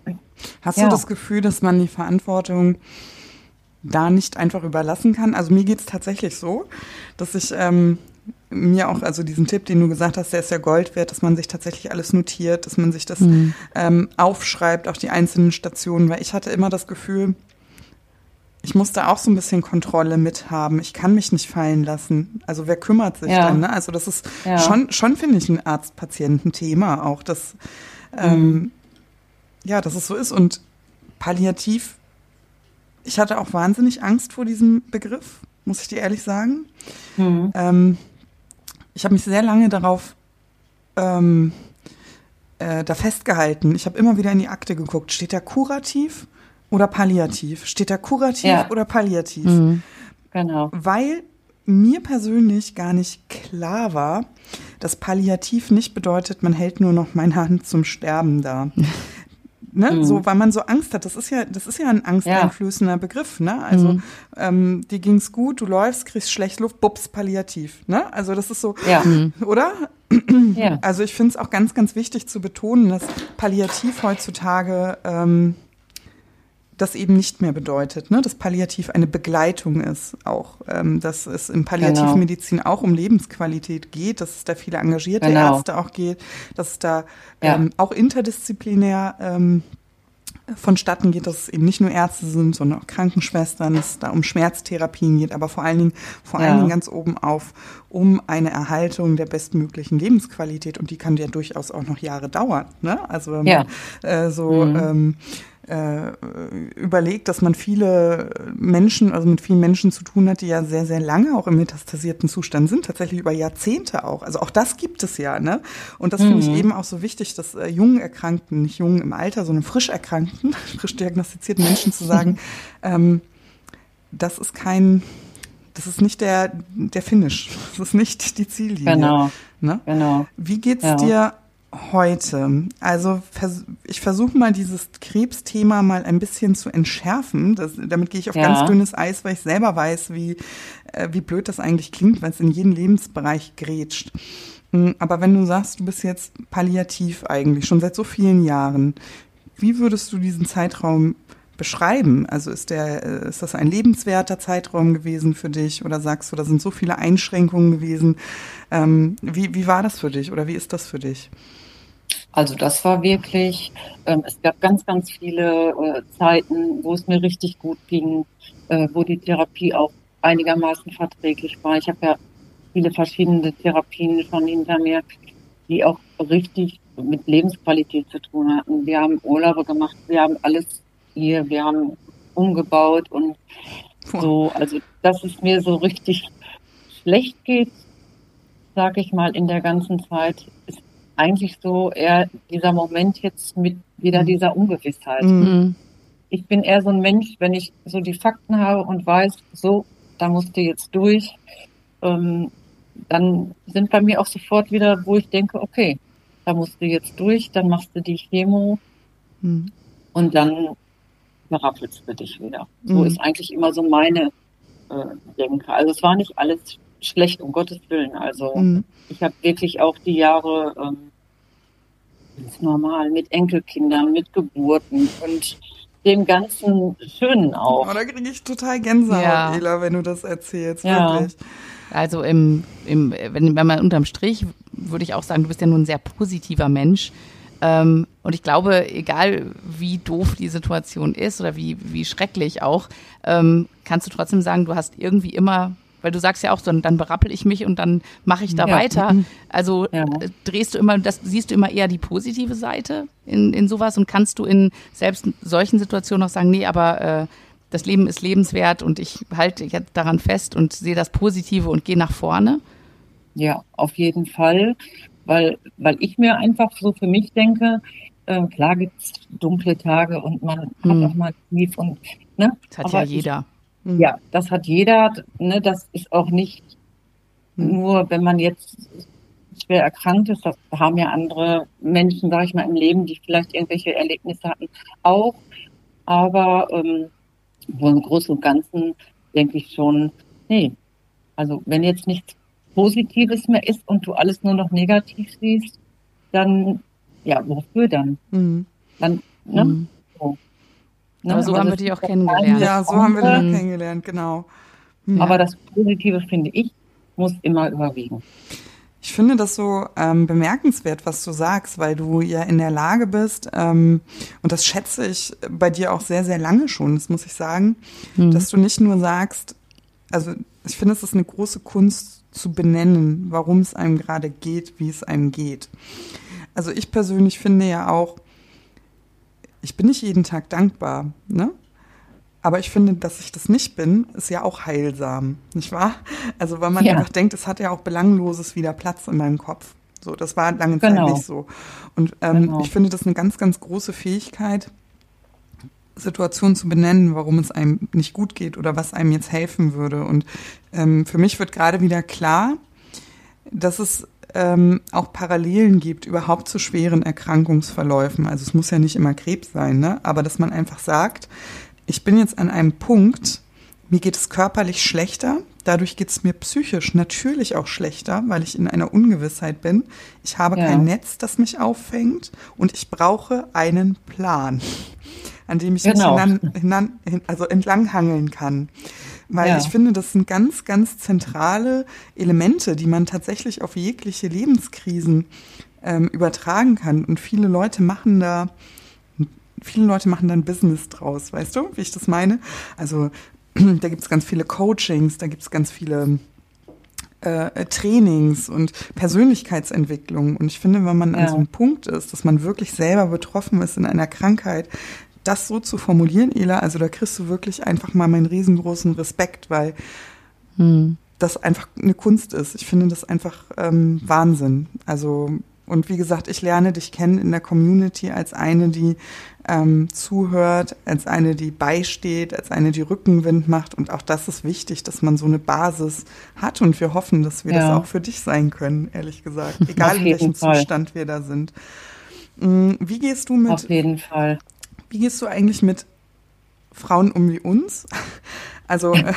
Hast ja. du das Gefühl, dass man die Verantwortung da nicht einfach überlassen kann? Also mir geht es tatsächlich so, dass ich ähm, mir auch, also diesen Tipp, den du gesagt hast, der ist ja Gold wert, dass man sich tatsächlich alles notiert, dass man sich das mhm. ähm, aufschreibt, auch die einzelnen Stationen, weil ich hatte immer das Gefühl, ich musste auch so ein bisschen Kontrolle mithaben. Ich kann mich nicht fallen lassen. Also wer kümmert sich ja. dann? Ne? Also das ist ja. schon, schon finde ich ein Arzt-Patienten-Thema auch, dass ähm, mhm. ja, dass es so ist. Und palliativ, ich hatte auch wahnsinnig Angst vor diesem Begriff, muss ich dir ehrlich sagen. Mhm. Ähm, ich habe mich sehr lange darauf ähm, äh, da festgehalten. Ich habe immer wieder in die Akte geguckt. Steht da kurativ oder palliativ? Steht da kurativ ja. oder palliativ? Mhm. Genau. Weil mir persönlich gar nicht klar war, dass palliativ nicht bedeutet, man hält nur noch meine Hand zum Sterben da. [laughs] Ne? Mhm. So, weil man so Angst hat. Das ist ja, das ist ja ein angsteinflößender ja. Begriff. Ne? Also mhm. ähm, dir ging's gut, du läufst, kriegst schlecht Luft, bups, palliativ. Ne? Also das ist so, ja. oder? Ja. Also ich finde es auch ganz, ganz wichtig zu betonen, dass Palliativ heutzutage ähm, das eben nicht mehr bedeutet, ne? dass Palliativ eine Begleitung ist, auch ähm, dass es in Palliativmedizin genau. auch um Lebensqualität geht, dass es da viele engagierte genau. Ärzte auch geht, dass es da ja. ähm, auch interdisziplinär ähm, vonstatten geht, dass es eben nicht nur Ärzte sind, sondern auch Krankenschwestern, dass es da um Schmerztherapien geht, aber vor allen Dingen, vor ja. allen Dingen ganz oben auf um eine Erhaltung der bestmöglichen Lebensqualität und die kann ja durchaus auch noch Jahre dauern. Ne? Also wenn ja. man äh, so mhm. ähm, äh, überlegt, dass man viele Menschen, also mit vielen Menschen zu tun hat, die ja sehr, sehr lange auch im metastasierten Zustand sind, tatsächlich über Jahrzehnte auch. Also auch das gibt es ja, ne? Und das mhm. finde ich mhm. eben auch so wichtig, dass äh, jungen Erkrankten, nicht jungen im Alter, sondern frisch Erkrankten, [laughs] frisch diagnostizierten Menschen zu sagen, [laughs] ähm, das ist kein, das ist nicht der, der Finish, das ist nicht die Ziellinie. Genau. Ne? genau. Wie geht's ja. dir heute? Also ich versuche mal dieses Krebsthema mal ein bisschen zu entschärfen. Das, damit gehe ich auf ja. ganz dünnes Eis, weil ich selber weiß, wie, äh, wie blöd das eigentlich klingt, weil es in jeden Lebensbereich grätscht. Hm, aber wenn du sagst, du bist jetzt palliativ eigentlich, schon seit so vielen Jahren, wie würdest du diesen Zeitraum beschreiben? Also ist der, äh, ist das ein lebenswerter Zeitraum gewesen für dich oder sagst du, da sind so viele Einschränkungen gewesen? Ähm, wie, wie war das für dich oder wie ist das für dich? Also das war wirklich, ähm, es gab ganz, ganz viele äh, Zeiten, wo es mir richtig gut ging, äh, wo die Therapie auch einigermaßen verträglich war. Ich habe ja viele verschiedene Therapien schon hinter mir, die auch richtig mit Lebensqualität zu tun hatten. Wir haben Urlaube gemacht, wir haben alles hier, wir haben umgebaut und so. Also, dass es mir so richtig schlecht geht, sage ich mal, in der ganzen Zeit, ist eigentlich so eher dieser Moment jetzt mit wieder mhm. dieser Ungewissheit. Mhm. Ich bin eher so ein Mensch, wenn ich so die Fakten habe und weiß, so, da musst du jetzt durch, ähm, dann sind bei mir auch sofort wieder, wo ich denke, okay, da musst du jetzt durch, dann machst du die Chemo mhm. und dann rappelst du dich wieder. So mhm. ist eigentlich immer so meine äh, Denke. Also es war nicht alles schlecht, um Gottes Willen. Also mhm. ich habe wirklich auch die Jahre ähm, ganz normal mit Enkelkindern, mit Geburten und dem ganzen Schönen auch. Oh, da kriege ich total Gänsehaut, ja. Ela, wenn du das erzählst, ja. wirklich. Also im, im, wenn, wenn man unterm Strich, würde ich auch sagen, du bist ja nun ein sehr positiver Mensch. Ähm, und ich glaube, egal wie doof die Situation ist oder wie, wie schrecklich auch, ähm, kannst du trotzdem sagen, du hast irgendwie immer weil du sagst ja auch so, dann berappel ich mich und dann mache ich da ja. weiter. [laughs] Also ja. Äh, drehst du immer, das siehst du immer eher die positive Seite in, in sowas und kannst du in selbst solchen Situationen auch sagen, nee, aber äh, das Leben ist lebenswert und ich halte jetzt daran fest und sehe das Positive und gehe nach vorne? Ja, auf jeden Fall, weil, weil ich mir einfach so für mich denke, äh, klar gibt's dunkle Tage und man hm. hat auch mal tief und ne. Das hat aber ja jeder. Ich, Mhm. Ja, das hat jeder. Ne, das ist auch nicht mhm. nur, wenn man jetzt schwer erkrankt ist, das haben ja andere Menschen, sage ich mal, im Leben, die vielleicht irgendwelche Erlebnisse hatten, auch. Aber ähm, im Großen und Ganzen denke ich schon, nee, also wenn jetzt nichts Positives mehr ist und du alles nur noch negativ siehst, dann, ja, wofür dann? Mhm. Dann, ne? Mhm. So. Ne? Aber so Aber haben wir dich auch kennengelernt. Ja, so haben wir dich auch kennengelernt, genau. Ja. Aber das Positive, finde ich, muss immer überwiegen. Ich finde das so ähm, bemerkenswert, was du sagst, weil du ja in der Lage bist, ähm, und das schätze ich bei dir auch sehr, sehr lange schon, das muss ich sagen, mhm. dass du nicht nur sagst, also ich finde, es ist eine große Kunst zu benennen, warum es einem gerade geht, wie es einem geht. Also ich persönlich finde ja auch, ich bin nicht jeden Tag dankbar, ne? Aber ich finde, dass ich das nicht bin, ist ja auch heilsam, nicht wahr? Also weil man ja. einfach denkt, es hat ja auch Belangloses wieder Platz in meinem Kopf. So, das war lange Zeit genau. nicht so. Und ähm, genau. ich finde das eine ganz, ganz große Fähigkeit, Situationen zu benennen, warum es einem nicht gut geht oder was einem jetzt helfen würde. Und ähm, für mich wird gerade wieder klar, dass es ähm, auch Parallelen gibt überhaupt zu schweren Erkrankungsverläufen. Also es muss ja nicht immer Krebs sein, ne? aber dass man einfach sagt, ich bin jetzt an einem Punkt, mir geht es körperlich schlechter, dadurch geht es mir psychisch natürlich auch schlechter, weil ich in einer Ungewissheit bin. Ich habe ja. kein Netz, das mich auffängt und ich brauche einen Plan, an dem ich genau. mich hinan, hinan, also entlanghangeln kann. Weil ja. ich finde, das sind ganz, ganz zentrale Elemente, die man tatsächlich auf jegliche Lebenskrisen ähm, übertragen kann. Und viele Leute machen da viele Leute machen dann Business draus, weißt du, wie ich das meine? Also [clears throat] da gibt es ganz viele Coachings, da gibt es ganz viele äh, Trainings und Persönlichkeitsentwicklung. Und ich finde, wenn man ja. an so einem Punkt ist, dass man wirklich selber betroffen ist in einer Krankheit, das so zu formulieren, Ela, also da kriegst du wirklich einfach mal meinen riesengroßen Respekt, weil hm. das einfach eine Kunst ist. Ich finde das einfach ähm, Wahnsinn. Also und wie gesagt, ich lerne dich kennen in der Community als eine, die ähm, zuhört, als eine, die beisteht, als eine, die Rückenwind macht. Und auch das ist wichtig, dass man so eine Basis hat. Und wir hoffen, dass wir ja. das auch für dich sein können, ehrlich gesagt. [laughs] Egal in welchem Fall. Zustand wir da sind. Mm, wie gehst du mit? Auf jeden Fall. Wie gehst du eigentlich mit Frauen um wie uns? [laughs] Also äh,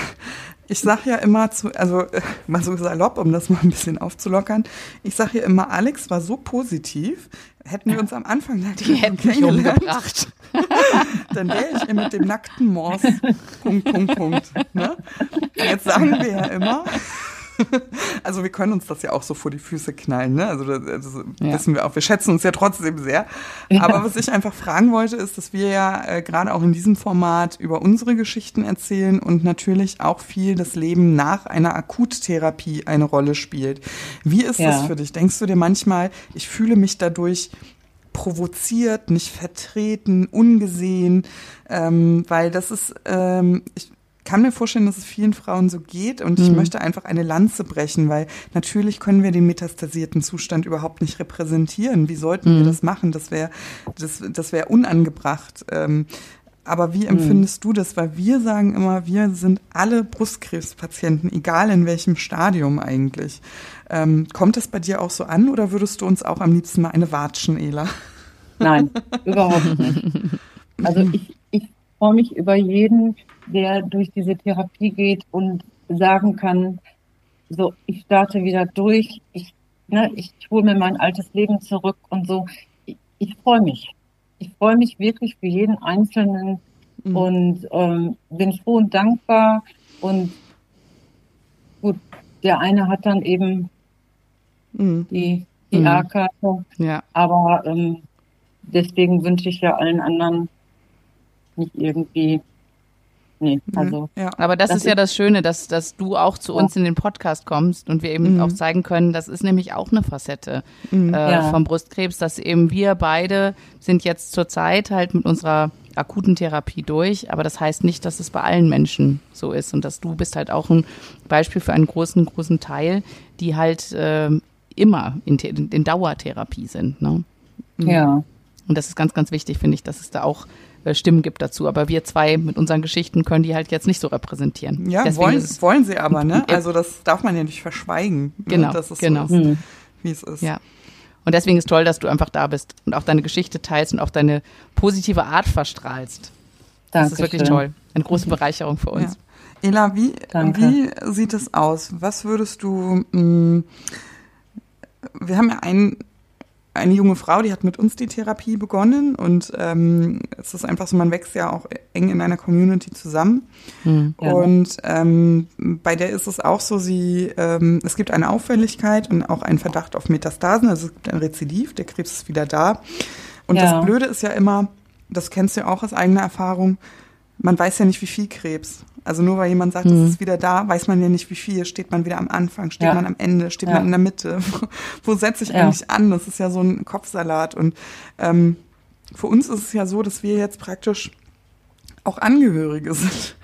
ich sage ja immer zu, also äh, mal so salopp, um das mal ein bisschen aufzulockern, ich sage ja immer, Alex war so positiv, hätten wir uns am Anfang die hätten mich umgebracht. [laughs] dann wäre ich ihr mit dem nackten Morse. Punkt, Punkt, Punkt. Ne? Jetzt sagen wir ja immer, [laughs] also wir können uns das ja auch so vor die Füße knallen, ne? Also das, das ja. wissen wir auch. Wir schätzen uns ja trotzdem sehr. Ja. Aber was ich einfach fragen wollte, ist, dass wir ja äh, gerade auch in diesem Format über unsere Geschichten erzählen und natürlich auch viel das Leben nach einer Akuttherapie eine Rolle spielt. Wie ist ja. das für dich? Denkst du dir manchmal, ich fühle mich dadurch provoziert, nicht vertreten, ungesehen, ähm, weil das ist, ähm, ich, kann mir vorstellen, dass es vielen Frauen so geht und mhm. ich möchte einfach eine Lanze brechen, weil natürlich können wir den metastasierten Zustand überhaupt nicht repräsentieren. Wie sollten mhm. wir das machen? Das wäre das, das wäre unangebracht. Ähm, aber wie mhm. empfindest mhm. du das? Weil wir sagen immer, wir sind alle Brustkrebspatienten, egal in welchem Stadium eigentlich. Ähm, kommt das bei dir auch so an oder würdest du uns auch am liebsten mal eine watschen, Ela? Nein, überhaupt nicht. [laughs] Also ich, ich freue mich über jeden, der durch diese Therapie geht und sagen kann, so, ich starte wieder durch, ich, ne, ich hole mir mein altes Leben zurück und so. Ich, ich freue mich. Ich freue mich wirklich für jeden Einzelnen mhm. und ähm, bin froh und dankbar. Und gut, der eine hat dann eben mhm. die, die mhm. A-Karte. Ja. Aber ähm, deswegen wünsche ich ja allen anderen nicht irgendwie nee, mhm. also. Ja. Aber das, das ist ja das Schöne, dass, dass du auch zu uns in den Podcast kommst und wir eben mhm. auch zeigen können, das ist nämlich auch eine Facette mhm. äh, ja. vom Brustkrebs, dass eben wir beide sind jetzt zurzeit halt mit unserer akuten Therapie durch, aber das heißt nicht, dass es bei allen Menschen so ist und dass du bist halt auch ein Beispiel für einen großen, großen Teil, die halt äh, immer in, in Dauertherapie sind. Ne? Ja. Und das ist ganz, ganz wichtig, finde ich, dass es da auch Stimmen gibt dazu. Aber wir zwei mit unseren Geschichten können die halt jetzt nicht so repräsentieren. Ja, wollen, wollen sie aber, ne? Also das darf man ja nicht verschweigen. Genau, ne? das ist genau. So ist, wie es ist. Ja. Und deswegen ist toll, dass du einfach da bist und auch deine Geschichte teilst und auch deine positive Art verstrahlst. Dankeschön. Das ist wirklich toll. Eine große Bereicherung für uns. Ja. Ela, wie, wie sieht es aus? Was würdest du, mh, mm, wir haben ja einen eine junge Frau, die hat mit uns die Therapie begonnen und ähm, es ist einfach so, man wächst ja auch eng in einer Community zusammen. Mhm, ja. Und ähm, bei der ist es auch so, sie ähm, es gibt eine Auffälligkeit und auch einen Verdacht auf Metastasen, also es gibt ein Rezidiv, der Krebs ist wieder da. Und ja. das Blöde ist ja immer, das kennst du ja auch aus eigener Erfahrung, man weiß ja nicht, wie viel Krebs. Also nur weil jemand sagt, mhm. es ist wieder da, weiß man ja nicht, wie viel. Steht man wieder am Anfang, steht ja. man am Ende, steht ja. man in der Mitte? [laughs] Wo setze ich ja. eigentlich an? Das ist ja so ein Kopfsalat. Und ähm, für uns ist es ja so, dass wir jetzt praktisch auch Angehörige [laughs] sind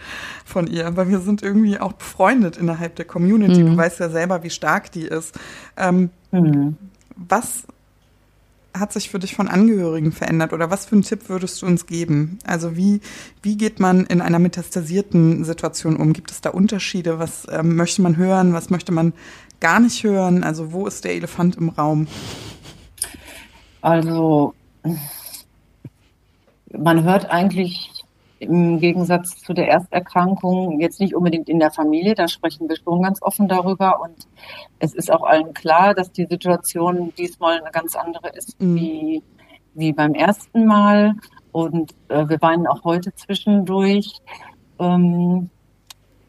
von ihr, weil wir sind irgendwie auch befreundet innerhalb der Community. Mhm. Du weißt ja selber, wie stark die ist. Ähm, mhm. Was hat sich für dich von Angehörigen verändert oder was für einen Tipp würdest du uns geben? Also wie, wie geht man in einer metastasierten Situation um? Gibt es da Unterschiede? Was ähm, möchte man hören? Was möchte man gar nicht hören? Also wo ist der Elefant im Raum? Also man hört eigentlich im Gegensatz zu der Ersterkrankung jetzt nicht unbedingt in der Familie, da sprechen wir schon ganz offen darüber und es ist auch allen klar, dass die Situation diesmal eine ganz andere ist mhm. wie, wie beim ersten Mal und äh, wir weinen auch heute zwischendurch. Ähm,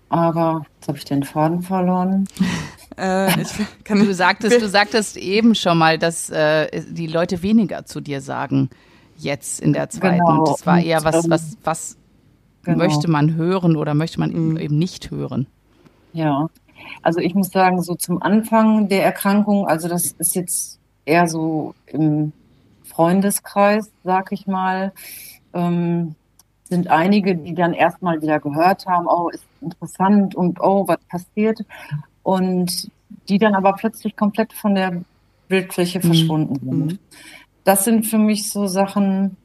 aber jetzt habe ich den Faden verloren. [laughs] Äh, du sagtest, du sagtest eben schon mal, dass äh, die Leute weniger zu dir sagen jetzt in der zweiten. Genau. Das war eher was, ähm, was, was genau. möchte man hören oder möchte man mhm. eben nicht hören? Ja, also ich muss sagen, so zum Anfang der Erkrankung, also das ist jetzt eher so im Freundeskreis, sag ich mal, ähm, sind einige, die dann erstmal wieder gehört haben, oh, ist interessant und oh, was passiert? Und die dann aber plötzlich komplett von der Bildfläche mhm. verschwunden sind. Das sind für mich so Sachen,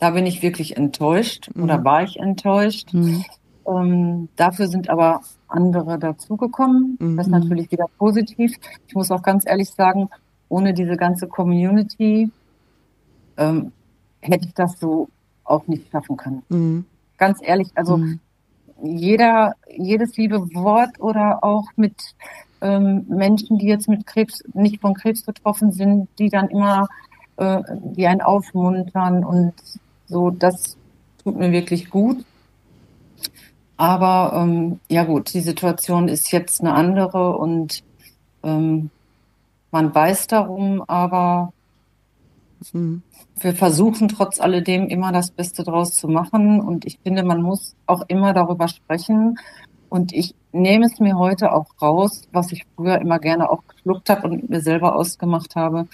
da bin ich wirklich enttäuscht mhm. oder war ich enttäuscht. Mhm. Ähm, dafür sind aber andere dazugekommen. Mhm. Das ist natürlich wieder positiv. Ich muss auch ganz ehrlich sagen, ohne diese ganze Community ähm, hätte ich das so auch nicht schaffen können. Mhm. Ganz ehrlich, also mhm. jeder, jedes liebe Wort oder auch mit ähm, Menschen, die jetzt mit Krebs, nicht von Krebs betroffen sind, die dann immer äh, die einen aufmuntern und so, das tut mir wirklich gut. Aber ähm, ja gut, die Situation ist jetzt eine andere und ähm, man weiß darum, aber mhm. wir versuchen trotz alledem immer das Beste draus zu machen. Und ich finde, man muss auch immer darüber sprechen. Und ich nehme es mir heute auch raus, was ich früher immer gerne auch geschluckt habe und mir selber ausgemacht habe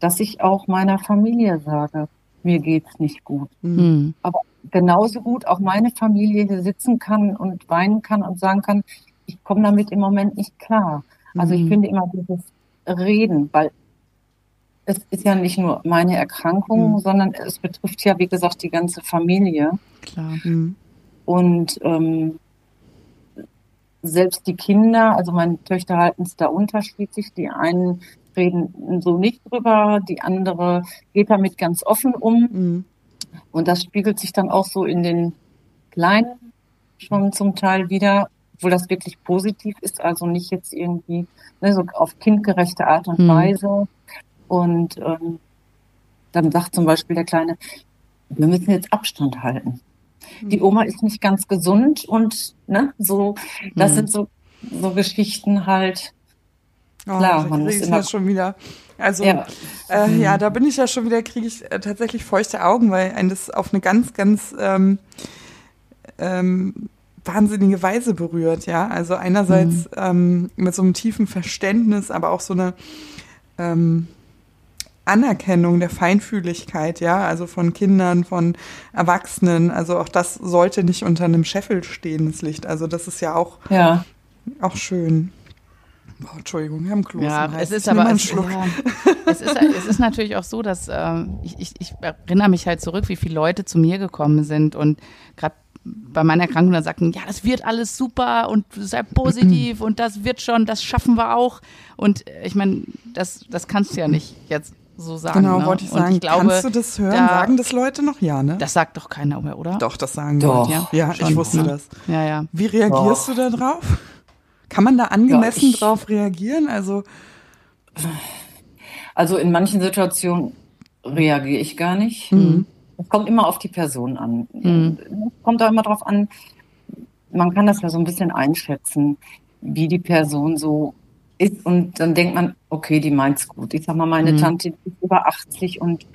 dass ich auch meiner Familie sage, mir geht's nicht gut. Mhm. Aber genauso gut auch meine Familie hier sitzen kann und weinen kann und sagen kann, ich komme damit im Moment nicht klar. Also ich hm. finde immer dieses Reden, weil es ist ja nicht nur meine Erkrankung, mhm. sondern es betrifft ja, wie gesagt, die ganze Familie. Klar. Mhm. Und ähm, selbst die Kinder, also meine Töchter halten es da unterschiedlich. Die einen reden so nicht drüber, die andere geht damit ganz offen um. Mhm. Und das spiegelt sich dann auch so in den Kleinen schon zum Teil wieder, obwohl das wirklich positiv ist, also nicht jetzt irgendwie ne, so auf kindgerechte Art und mhm. Weise. Und ähm, dann sagt zum Beispiel der Kleine, wir müssen jetzt Abstand halten. Die mhm. Oma ist nicht ganz gesund und ne, so, das mhm. sind so, so Geschichten halt, Oh, Klar, man muss immer schon wieder. Also ja. Äh, ja, mhm. da bin ich ja schon wieder, kriege ich äh, tatsächlich feuchte Augen, weil ein das auf eine ganz, ganz ähm, ähm, wahnsinnige Weise berührt, ja. Also einerseits mhm. ähm, mit so einem tiefen Verständnis, aber auch so eine ähm, Anerkennung der Feinfühligkeit, ja, also von Kindern, von Erwachsenen. Also auch das sollte nicht unter einem Scheffel stehen, das Licht. Also das ist ja auch, ja. auch schön. Oh, Entschuldigung, wir haben Kloß Ja, es ist aber es, ja, es, ist, es ist natürlich auch so, dass äh, ich, ich, ich erinnere mich halt zurück, wie viele Leute zu mir gekommen sind und gerade bei meiner Erkrankung dann sagten, ja, das wird alles super und sei [clears throat] positiv und das wird schon, das schaffen wir auch. Und ich meine, das, das kannst du ja nicht jetzt so sagen. Genau, ne? wollte ich sagen. Ich glaube, Kannst du das hören? Da, sagen das Leute noch? Ja, ne? Das sagt doch keiner mehr, oder? Doch, das sagen doch. Ja, ja ich wusste ne? das. Ja, ja. Wie reagierst doch. du da drauf? Kann man da angemessen ja, drauf reagieren? Also, also in manchen Situationen reagiere ich gar nicht. Mhm. Es kommt immer auf die Person an. Mhm. Es kommt auch immer darauf an, man kann das ja so ein bisschen einschätzen, wie die Person so ist. Und dann denkt man, okay, die meint's gut. Ich sag mal, meine mhm. Tante ist über 80 und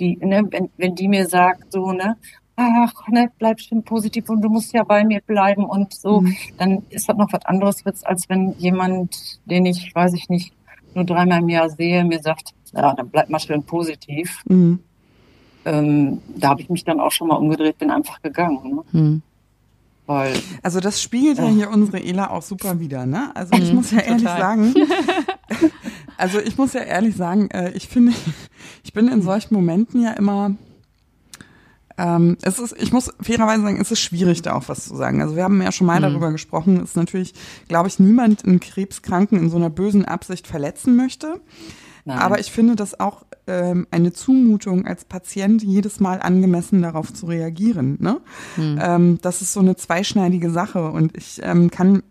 die, ne, wenn, wenn die mir sagt, so, ne, ach, ne, bleib schön positiv und du musst ja bei mir bleiben und so, mhm. dann ist das noch was anderes, als wenn jemand, den ich, weiß ich nicht, nur dreimal im Jahr sehe, mir sagt, ja, dann bleib mal schön positiv. Mhm. Ähm, da habe ich mich dann auch schon mal umgedreht, bin einfach gegangen. Ne? Mhm. Weil, also das spiegelt ja hier unsere Ela auch super wieder, ne? Also ich mhm, muss ja ehrlich sagen, [laughs] [laughs] also ich muss ja ehrlich sagen, äh, ich finde, [laughs] ich bin in solchen Momenten ja immer, ähm, es ist, ich muss fairerweise sagen, es ist schwierig, da auch was zu sagen. Also wir haben ja schon mal mhm. darüber gesprochen, ist natürlich, glaube ich, niemand einen Krebskranken in so einer bösen Absicht verletzen möchte. Nein. Aber ich finde das auch ähm, eine Zumutung als Patient, jedes Mal angemessen darauf zu reagieren. Ne? Hm. Ähm, das ist so eine zweischneidige Sache und ich ähm, kann,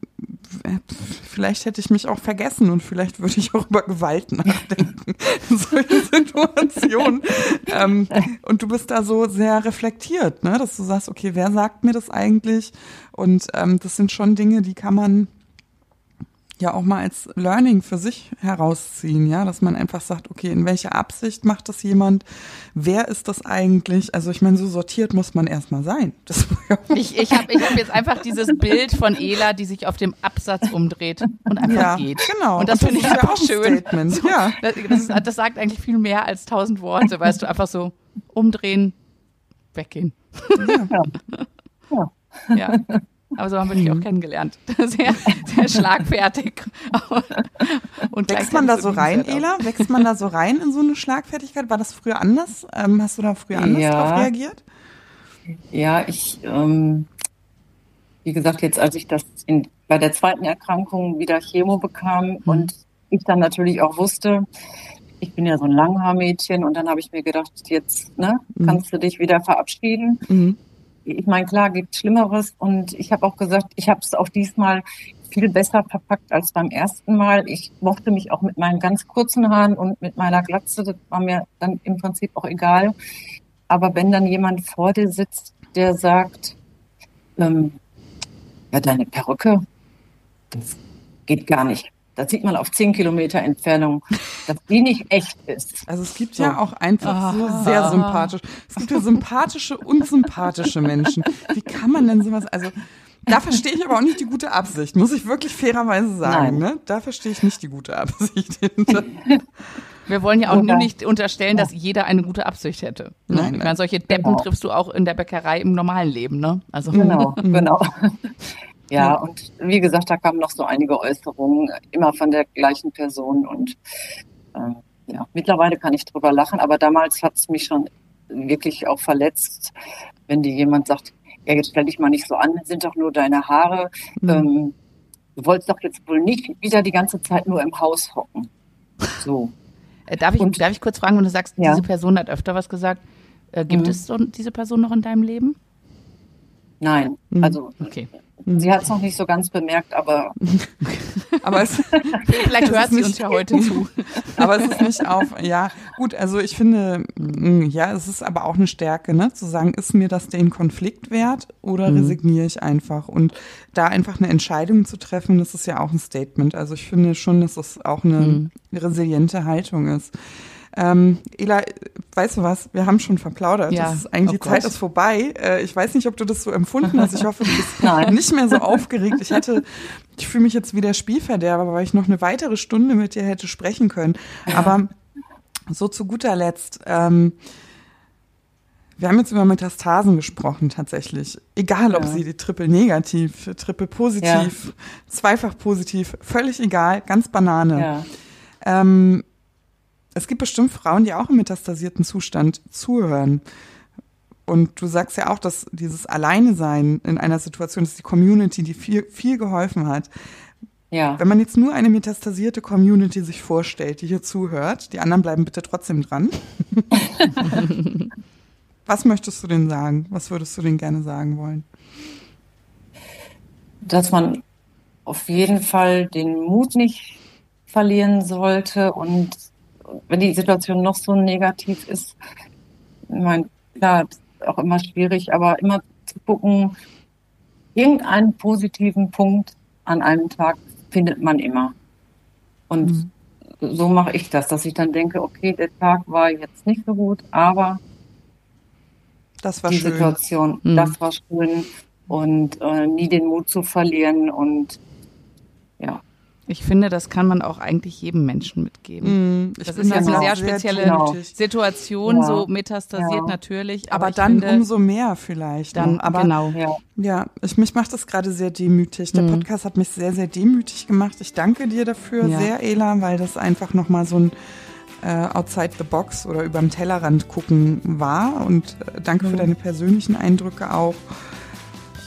vielleicht hätte ich mich auch vergessen und vielleicht würde ich auch über Gewalt nachdenken [laughs] in solchen Situationen. ähm, und du bist da so sehr reflektiert, ne? dass du sagst, okay, wer sagt mir das eigentlich? Und ähm, das sind schon Dinge, die kann man ja auch mal als Learning für sich herausziehen, ja, dass man einfach sagt, okay, in welcher Absicht macht das jemand? Wer ist das eigentlich? Also ich meine, so sortiert muss man erstmal sein. [laughs] ich ich habe ich hab jetzt einfach dieses Bild von Ela, die sich auf dem Absatz umdreht und einfach ja, geht. Genau. Und das, das finde ich einfach schön. Statement. So, ja. Das, das, das sagt eigentlich viel mehr als tausend Worte, weißt du, einfach so umdrehen, weggehen. Ja. [laughs] ja. ja. Aber so haben wir dich auch mhm. kennengelernt. [laughs] Sehr, sehr schlagfertig. [laughs] Und Wächst man da so rein, Ela? Wächst man da so rein in so eine Schlagfertigkeit? War das früher anders? Ähm, hast du da früher anders ja. drauf reagiert? Ja, ich, ähm, wie gesagt, jetzt als ich das in, bei der zweiten Erkrankung wieder Chemo bekam mhm. und ich dann natürlich auch wusste, ich bin ja so ein Langhaarmädchen und dann habe ich mir gedacht, jetzt ne, mhm. kannst du dich wieder verabschieden. Mhm ich meine, klar gibt Schlimmeres und ich habe auch gesagt, ich habe es auch diesmal viel besser verpackt als beim ersten Mal. Ich mochte mich auch mit meinen ganz kurzen Haaren und mit meiner Glatze, das war mir dann im Prinzip auch egal. Aber wenn dann jemand vor dir sitzt, der sagt, ähm, ja, deine Perücke, das geht gar nicht. Das sieht man auf zehn Kilometer Entfernung, dass die nicht echt ist. Also es gibt so. ja auch einfach so ah. sehr sympathisch. Es gibt ja sympathische und sympathische Menschen. Wie kann man denn sowas, also da verstehe ich aber auch nicht die gute Absicht, muss ich wirklich fairerweise sagen. Ne? Da verstehe ich nicht die gute Absicht hinter. Wir wollen ja auch nur nicht unterstellen, dass jeder eine gute Absicht hätte. Ne? Nein, nein. Meine, solche Deppen genau. triffst du auch in der Bäckerei im normalen Leben, ne? Also. Genau, genau. Ja, und wie gesagt, da kamen noch so einige Äußerungen, immer von der gleichen Person. Und äh, ja, mittlerweile kann ich drüber lachen, aber damals hat es mich schon wirklich auch verletzt, wenn dir jemand sagt, ja, jetzt stell dich mal nicht so an, sind doch nur deine Haare. Mhm. Ähm, du wolltest doch jetzt wohl nicht wieder die ganze Zeit nur im Haus hocken. So. Äh, darf, ich, und, darf ich kurz fragen, wenn du sagst, ja. diese Person hat öfter was gesagt, äh, gibt mhm. es so diese Person noch in deinem Leben? Nein, mhm. also okay. Sie hat es noch nicht so ganz bemerkt, aber. [laughs] aber es, vielleicht [laughs] hört sie uns ja heute zu. [laughs] aber es ist nicht auf, ja, gut, also ich finde, mm, ja, es ist aber auch eine Stärke, ne, zu sagen, ist mir das den Konflikt wert oder mhm. resigniere ich einfach? Und da einfach eine Entscheidung zu treffen, das ist ja auch ein Statement. Also ich finde schon, dass es auch eine mhm. resiliente Haltung ist. Ähm, Ela, weißt du was? Wir haben schon verplaudert. Ja. Das ist eigentlich, oh die Zeit ist vorbei. Äh, ich weiß nicht, ob du das so empfunden hast. Ich hoffe, du bist [laughs] nicht mehr so aufgeregt. Ich hätte, ich fühle mich jetzt wie der Spielverderber, weil ich noch eine weitere Stunde mit dir hätte sprechen können. Aber so zu guter Letzt, ähm, Wir haben jetzt über Metastasen gesprochen tatsächlich. Egal, ob ja. sie die triple negativ, triple positiv, ja. zweifach positiv, völlig egal, ganz Banane. Ja. Ähm, es gibt bestimmt Frauen, die auch im metastasierten Zustand zuhören. Und du sagst ja auch, dass dieses Alleine-Sein in einer Situation, dass die Community, die viel, viel geholfen hat. Ja. Wenn man jetzt nur eine metastasierte Community sich vorstellt, die hier zuhört, die anderen bleiben bitte trotzdem dran. [laughs] Was möchtest du denn sagen? Was würdest du denn gerne sagen wollen? Dass man auf jeden Fall den Mut nicht verlieren sollte und wenn die Situation noch so negativ ist, ich meine, klar, ist auch immer schwierig, aber immer zu gucken, irgendeinen positiven Punkt an einem Tag findet man immer. Und mhm. so mache ich das, dass ich dann denke, okay, der Tag war jetzt nicht so gut, aber das war die schön. Situation, mhm. das war schön und äh, nie den Mut zu verlieren und ja. Ich finde, das kann man auch eigentlich jedem Menschen mitgeben. Mm, das ist ja eine sehr spezielle genau. Situation, ja. so metastasiert ja. natürlich. Aber, aber dann finde, umso mehr vielleicht. Dann, aber, genau. Ja, ja ich, mich macht das gerade sehr demütig. Der mm. Podcast hat mich sehr, sehr demütig gemacht. Ich danke dir dafür sehr, Ela, weil das einfach nochmal so ein äh, outside the box oder über den Tellerrand gucken war. Und äh, danke mm. für mhm. deine persönlichen Eindrücke auch.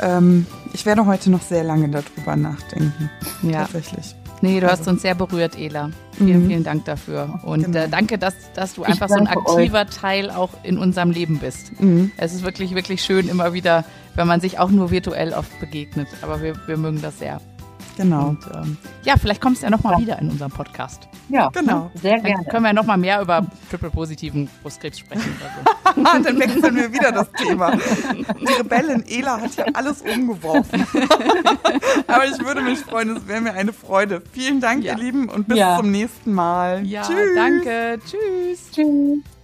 Ähm, ich werde heute noch sehr lange darüber nachdenken. Ja. Tatsächlich. Nee, du hast also. uns sehr berührt, Ela. Vielen, mhm. vielen Dank dafür. Und genau. äh, danke, dass, dass du einfach so ein aktiver euch. Teil auch in unserem Leben bist. Mhm. Es ist wirklich, wirklich schön, immer wieder, wenn man sich auch nur virtuell oft begegnet. Aber wir, wir mögen das sehr. Genau. Und, ähm, ja, vielleicht kommst du ja nochmal ja. wieder in unserem Podcast. Ja, genau. Sehr gerne. Dann können wir nochmal mehr über triple-positiven Brustkrebs sprechen. [laughs] So. dann wechseln wir wieder das Thema. Die Rebellin Ela hat ja alles umgeworfen. [laughs] Aber ich würde mich freuen, es wäre mir eine Freude. Vielen Dank, ja. ihr Lieben, und bis ja. zum nächsten Mal. Ja, Tschüss. danke. Tschüss. Tschüss.